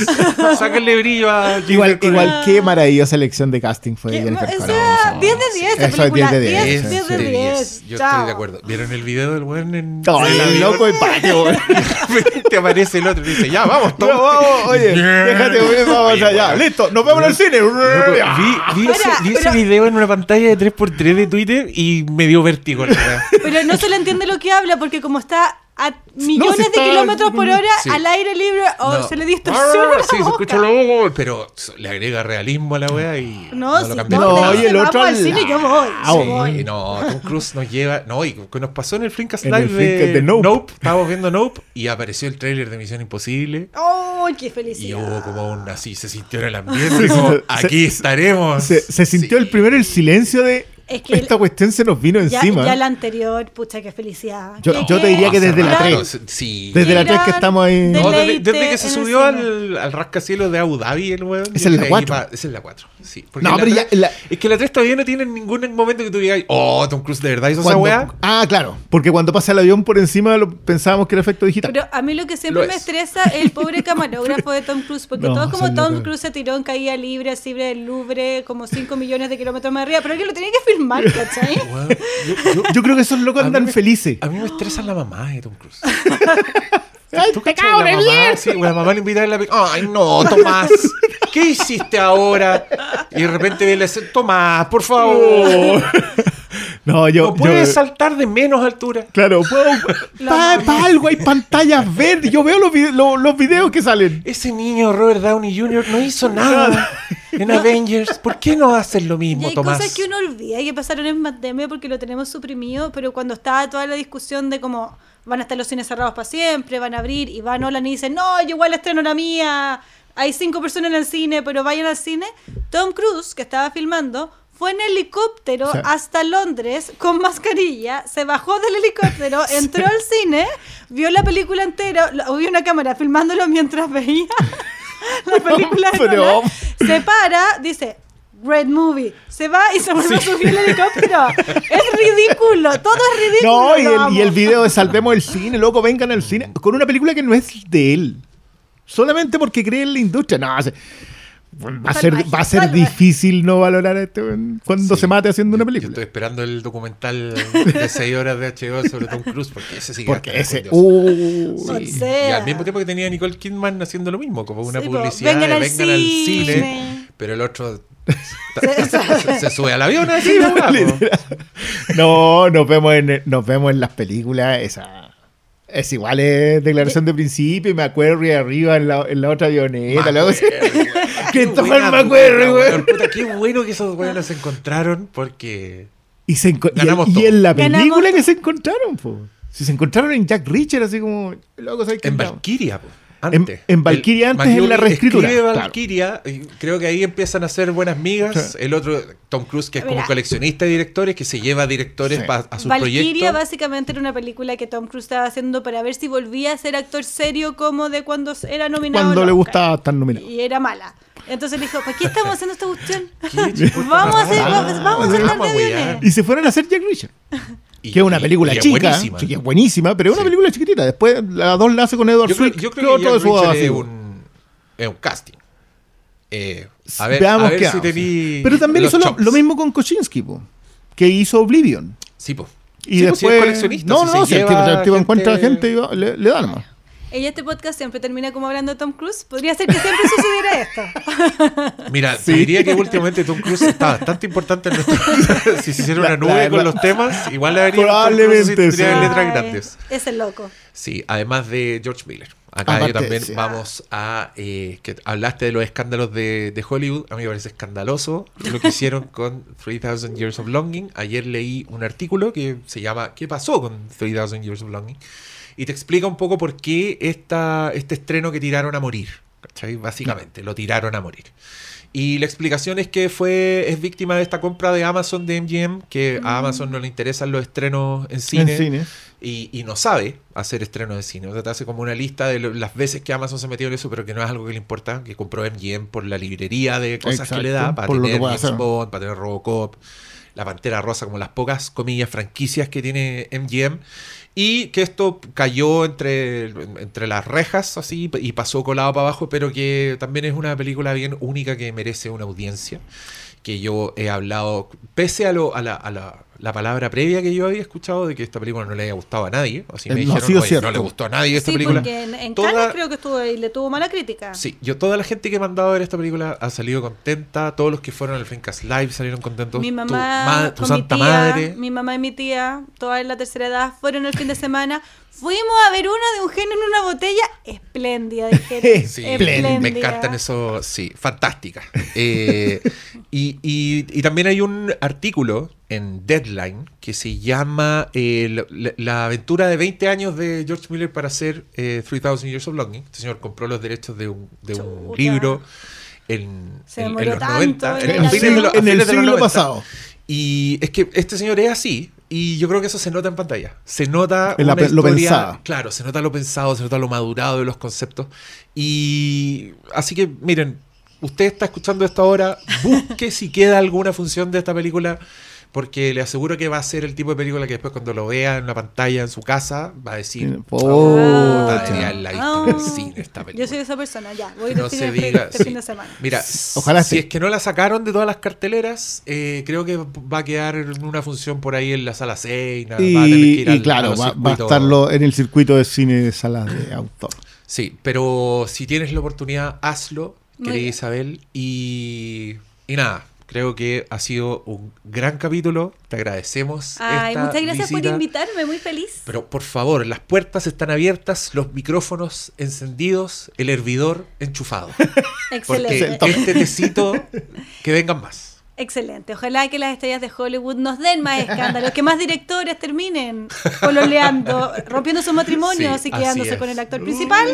Sáquenle brillo a Jennifer Igual, Connelly. igual, qué maravillosa elección de casting fue ¿Qué? Jennifer O Connelly. sea, 10 de 10 esta Eso es película. 10 de 10 10, 10 de sí. 10. Yo Chao. estoy de acuerdo. ¿Vieron el video del weón en, No, en el avión? loco de patio. Te aparece el otro y dice, ya, vamos, No, toma. vamos, oye, déjate, güey, vamos Oye, allá. Listo, nos vemos en el cine. Vi, vi ese, vi ese pero- video en una pantalla de 3x3 de Twitter y me dio vértigo. la verdad. Pero no se le entiende lo que habla porque como está a millones si de kilómetros por hora Sí. al aire libre o No. se le distorsiona Ah, la Sí, se boca. escucha la voz, pero le agrega realismo a la wea y No, no, si lo cambia. no, y el otro al cine yo voy. lado. yo voy. Sí, no, Tom Cruise nos lleva. No, y que nos pasó en el el Live Flinkast de, de Nope. Estábamos viendo Nope y apareció el tráiler de Misión Imposible. ¡Oh, qué Y felicidad! hubo como un así, se sintió en el ambiente. como, Se- aquí estaremos. Se, se sintió Sí. el primero el silencio de Es que Esta cuestión se nos vino ya, encima. ya la anterior, pucha, qué felicidad. Yo- ¿Qué- yo te diría que desde la Gran- tres. Sí. Desde la Gran 3 que estamos ahí. No, desde, que se en subió al, al rascacielos de Abu Dhabi, el weón. Esa es la cuatro. pa- Esa es la 4. Sí. No, la pero ya la- Es que la 3 todavía no tiene ningún momento que tú digas, oh, Tom Cruise de verdad hizo esa weá. ah, claro. Porque cuando pasa el avión por encima lo, pensábamos que era efecto digital. Pero a mí lo que siempre Lo me es. estresa es el pobre camarógrafo de Tom Cruise, porque No, todo como Tom. Cruise se tiró en caída libre, así del Louvre, como 5 millones de kilómetros más arriba, pero alguien lo tenía que filmar, yo- yo- Yo creo que esos locos andan me- felices. a mí me estresa la mamá de Tom Cruise. ¡Ay, ¿Tú pecado cachai? de mierda! sí, la mamá le invita a la Ay, no, Tomás. ¿Qué hiciste ahora? Y de repente ve la Tomás, por favor. No, yo. No puedes yo- saltar de menos altura. Claro, para algo hay pantallas verdes. Yo veo los, vide- lo- los videos que salen. Ese niño, Robert Downey Jr., no hizo nada en Avengers. ¿Por qué no haces lo Y mismo, hay Tomás? cosas que uno olvida y que pasaron en pandemia porque lo tenemos suprimido, pero cuando estaba toda la discusión de cómo van a estar los cines cerrados para siempre, van a abrir, y va Nolan y dice, no, yo igual estreno la mía, hay cinco personas en el cine, pero vayan al cine. Tom Cruise, que estaba filmando, fue en helicóptero Sí. hasta Londres con mascarilla, se bajó del helicóptero, entró al cine, vio la película entera, hubo una cámara filmándolo mientras veía la película Pero- se para, dice, great movie, se va y se vuelve a subir al helicóptero. Es ridículo, todo es ridículo. No, el, y el video de Salvemos el cine, loco, vengan al cine. Con una película que no es de él. Solamente porque cree en la industria. No, se- va a ser, va a ser difícil no valorar a este cuando Sí. se mate haciendo una Yo película. estoy esperando el documental de 6 horas de HBO sobre Tom Cruise, porque ese sí que Porque ese. Uh, O Sí. sea. Y al mismo tiempo que tenía Nicole Kidman haciendo lo mismo, como una Sí, publicidad vengan de al vengan al cine. cine, pero el otro Se- se, se sube al avión así, ¿no? No, nos vemos en, nos vemos en las películas. Esa. Es igual, es declaración de principio. Y me acuerdo y arriba en la, en la otra avioneta. luego- Que todo el buena McQuarrie, weón. Puta, Qué bueno que esos weones se encontraron porque Y, se enco- y, Ganamos y todo. en la Ganamos película todo. que se encontraron, po. Si se encontraron en Jack Richard, así como. Loco, ¿sabes qué? en? Valkyria, po, antes. En- en Valkyria El- antes, en la reescritura, escribe claro. Valkyria, y creo que ahí empiezan a ser buenas migas. El otro, Tom Cruise, que es como Mira. coleccionista de directores, que se lleva directores Sí. pa- a sus Valkyria proyectos. básicamente era una película que Tom Cruise estaba haciendo para ver si volvía a ser actor serio como de cuando era nominado. Cuando le gustaba estar nominado. Y era mala. Entonces le dijo, ¿para qué estamos haciendo esta cuestión? Vamos a hacer, Ah, vamos, vamos a hacer vamos las a wear. aviones. Y se fueron a hacer Jack Richard. Y- Que es una película y es chica. buenísima. sí, que es buenísima, pero es una Sí. película chiquitita. Después la dos la hace con Edward Yo creo, Swift. yo que creo que otro de Richard así. es un, es un casting. Eh, a ver, Veamos a ver qué si tení Pero también hizo lo, mismo con Koczynski, po, que hizo Oblivion. Sí, po. Y Sí, po, si después. es coleccionista, no, si no, se no, si el tipo, el tipo encuentra gente- gente y va- le, le da nomás. Ella este podcast siempre termina como hablando de Tom Cruise. Podría ser que siempre sucediera esto. Mira, Sí. te diría que últimamente Tom Cruise está bastante importante en nuestro... si se hiciera una nube la- con la- los temas, igual le daría Probablemente, tendría sí. letras Ay, grandes. Ese loco. Sí, además de George Miller. Acá Aparte, yo también sí. vamos a... eh, que hablaste de los escándalos de, de Hollywood. A mí me parece escandaloso lo que hicieron con 3000 Years of Longing. Ayer leí un artículo que se llama ¿Qué pasó con 3000 Years of Longing? Y te explica un poco por qué esta, este estreno que tiraron a morir. ¿cachai? Básicamente, lo tiraron a morir. Y la explicación es que fue es víctima de esta compra de Amazon de MGM, que a Amazon no le interesan los estrenos en cine, En cine. Y, y no sabe hacer estrenos de cine. O sea, te hace como una lista de lo- las veces que Amazon se metió en eso, pero que no es algo que le importa, que compró MGM por la librería de cosas que le da, para tener James. Bond, para tener Robocop, La Pantera Rosa, como las pocas, comillas, franquicias que tiene MGM. Y que esto cayó entre, entre las rejas así y pasó colado para abajo, pero que también es una película bien única que merece una audiencia. Que yo he hablado, pese a, lo, a, la, a la, la palabra previa que yo había escuchado de que esta película no le haya gustado a nadie. Así me Eh, no ha dijeron, sido "Oye, cierto. no le gustó a nadie esta sí, película. porque en, en Toda- Cannes creo que estuvo y le tuvo mala crítica. Sí, yo toda la gente que me ha mandado a ver esta película ha salido contenta, todos los que fueron al Fencast Live salieron contentos. Mi Tu mamá, ma- tu con mi santa tía, madre. mi mamá y mi tía, todas en la tercera edad, fueron el fin de semana. Fuimos a ver una de un genio en una botella espléndida, dijeron. Sí, Espléndida. me encantan esos, sí, fantásticas. Eh, y, y- y también hay un artículo en Deadline que se llama eh, la, la aventura de 20 años de George Miller para hacer eh, 3000 Years of Longing. Este señor compró los derechos de un, de un libro en, Se en- en demoró los tanto 90, en en, el de siglo- los- a en el fines de los siglo 90. pasado. Y es que este señor es así. Y yo creo que eso se nota en pantalla. Se nota En la una pe- lo historia- pensado. Claro, se nota lo pensado, se nota lo madurado de los conceptos. Y así que, miren, usted está escuchando esto ahora, busque si queda alguna función de esta película, porque le aseguro que va a ser el tipo de película que después cuando lo vea en la pantalla en su casa, va a decir, Pucha. "Puta, debería haberla visto en el Ah. cine esta película. Yo soy esa persona, ya. Voy No este, se de, diga, este sí. fin de semana. Mira, Ojalá si sí. es que no la sacaron de todas las carteleras, eh, creo que va a quedar en una función por ahí en la sala Seina. va a tener que Y, ir y al- claro, va, va a estarlo en el circuito de cine de salas de autor. Sí, pero si tienes la oportunidad, hazlo, querida. Isabel. Y, y nada, creo que ha sido un gran capítulo. Te agradecemos. Ay, esta muchas gracias por invitarme, muy feliz. Pero por favor, las puertas están abiertas, los micrófonos encendidos, el hervidor enchufado. Porque Excelente. este tecito, que vengan más. Excelente. Ojalá que las estrellas de Hollywood nos den más escándalos, que más directores terminen pololeando, rompiendo su matrimonio Sí, y quedándose con el actor principal.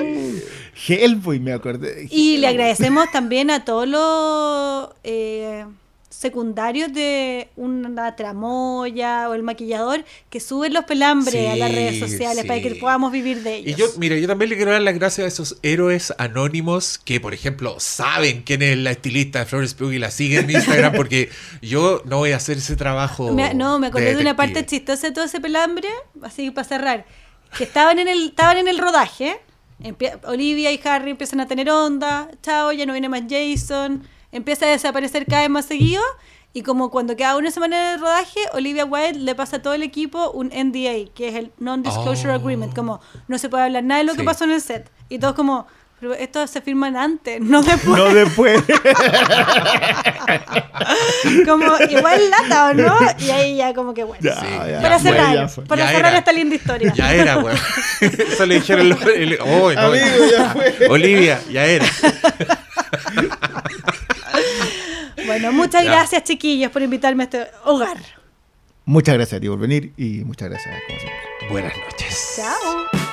Hellboy, me acordé. Y le agradecemos también a todos los eh, secundarios de una tramoya o el maquillador que suben los pelambres a las redes sociales para que podamos vivir de ellos. Y yo, mira, yo también le quiero dar las gracias a esos héroes anónimos que, por ejemplo, saben quién es la estilista de Florence Pugh y la siguen en Instagram, porque yo no voy a hacer ese trabajo. Me- no, me acordé de, una parte chistosa de todo ese pelambre, así para cerrar, que estaban en el, estaban en el rodaje, Olivia y Harry empiezan a tener onda, chao, ya no viene más Jason, empieza a desaparecer cada vez más seguido, y como cuando queda una semana de rodaje, Olivia Wilde le pasa a todo el equipo un NDA, que es el Non-Disclosure Oh. Agreement, como no se puede hablar nada de lo que pasó en el set, y todos como... Pero estos se firman antes, no después. No después. Como igual lata, ¿o no? Y ahí ya como que bueno. Ya, Sí, ya, para cerrar, ya fue. para Ya cerrar era. esta linda historia. Ya era, weón. Eso le dijeron los. el- oh, no, Amigo, ya fue. Olivia, ya era. Bueno, muchas Ya. gracias, chiquillos, por invitarme a este hogar. Muchas gracias a ti por venir y muchas gracias, como siempre. Buenas noches. Chao.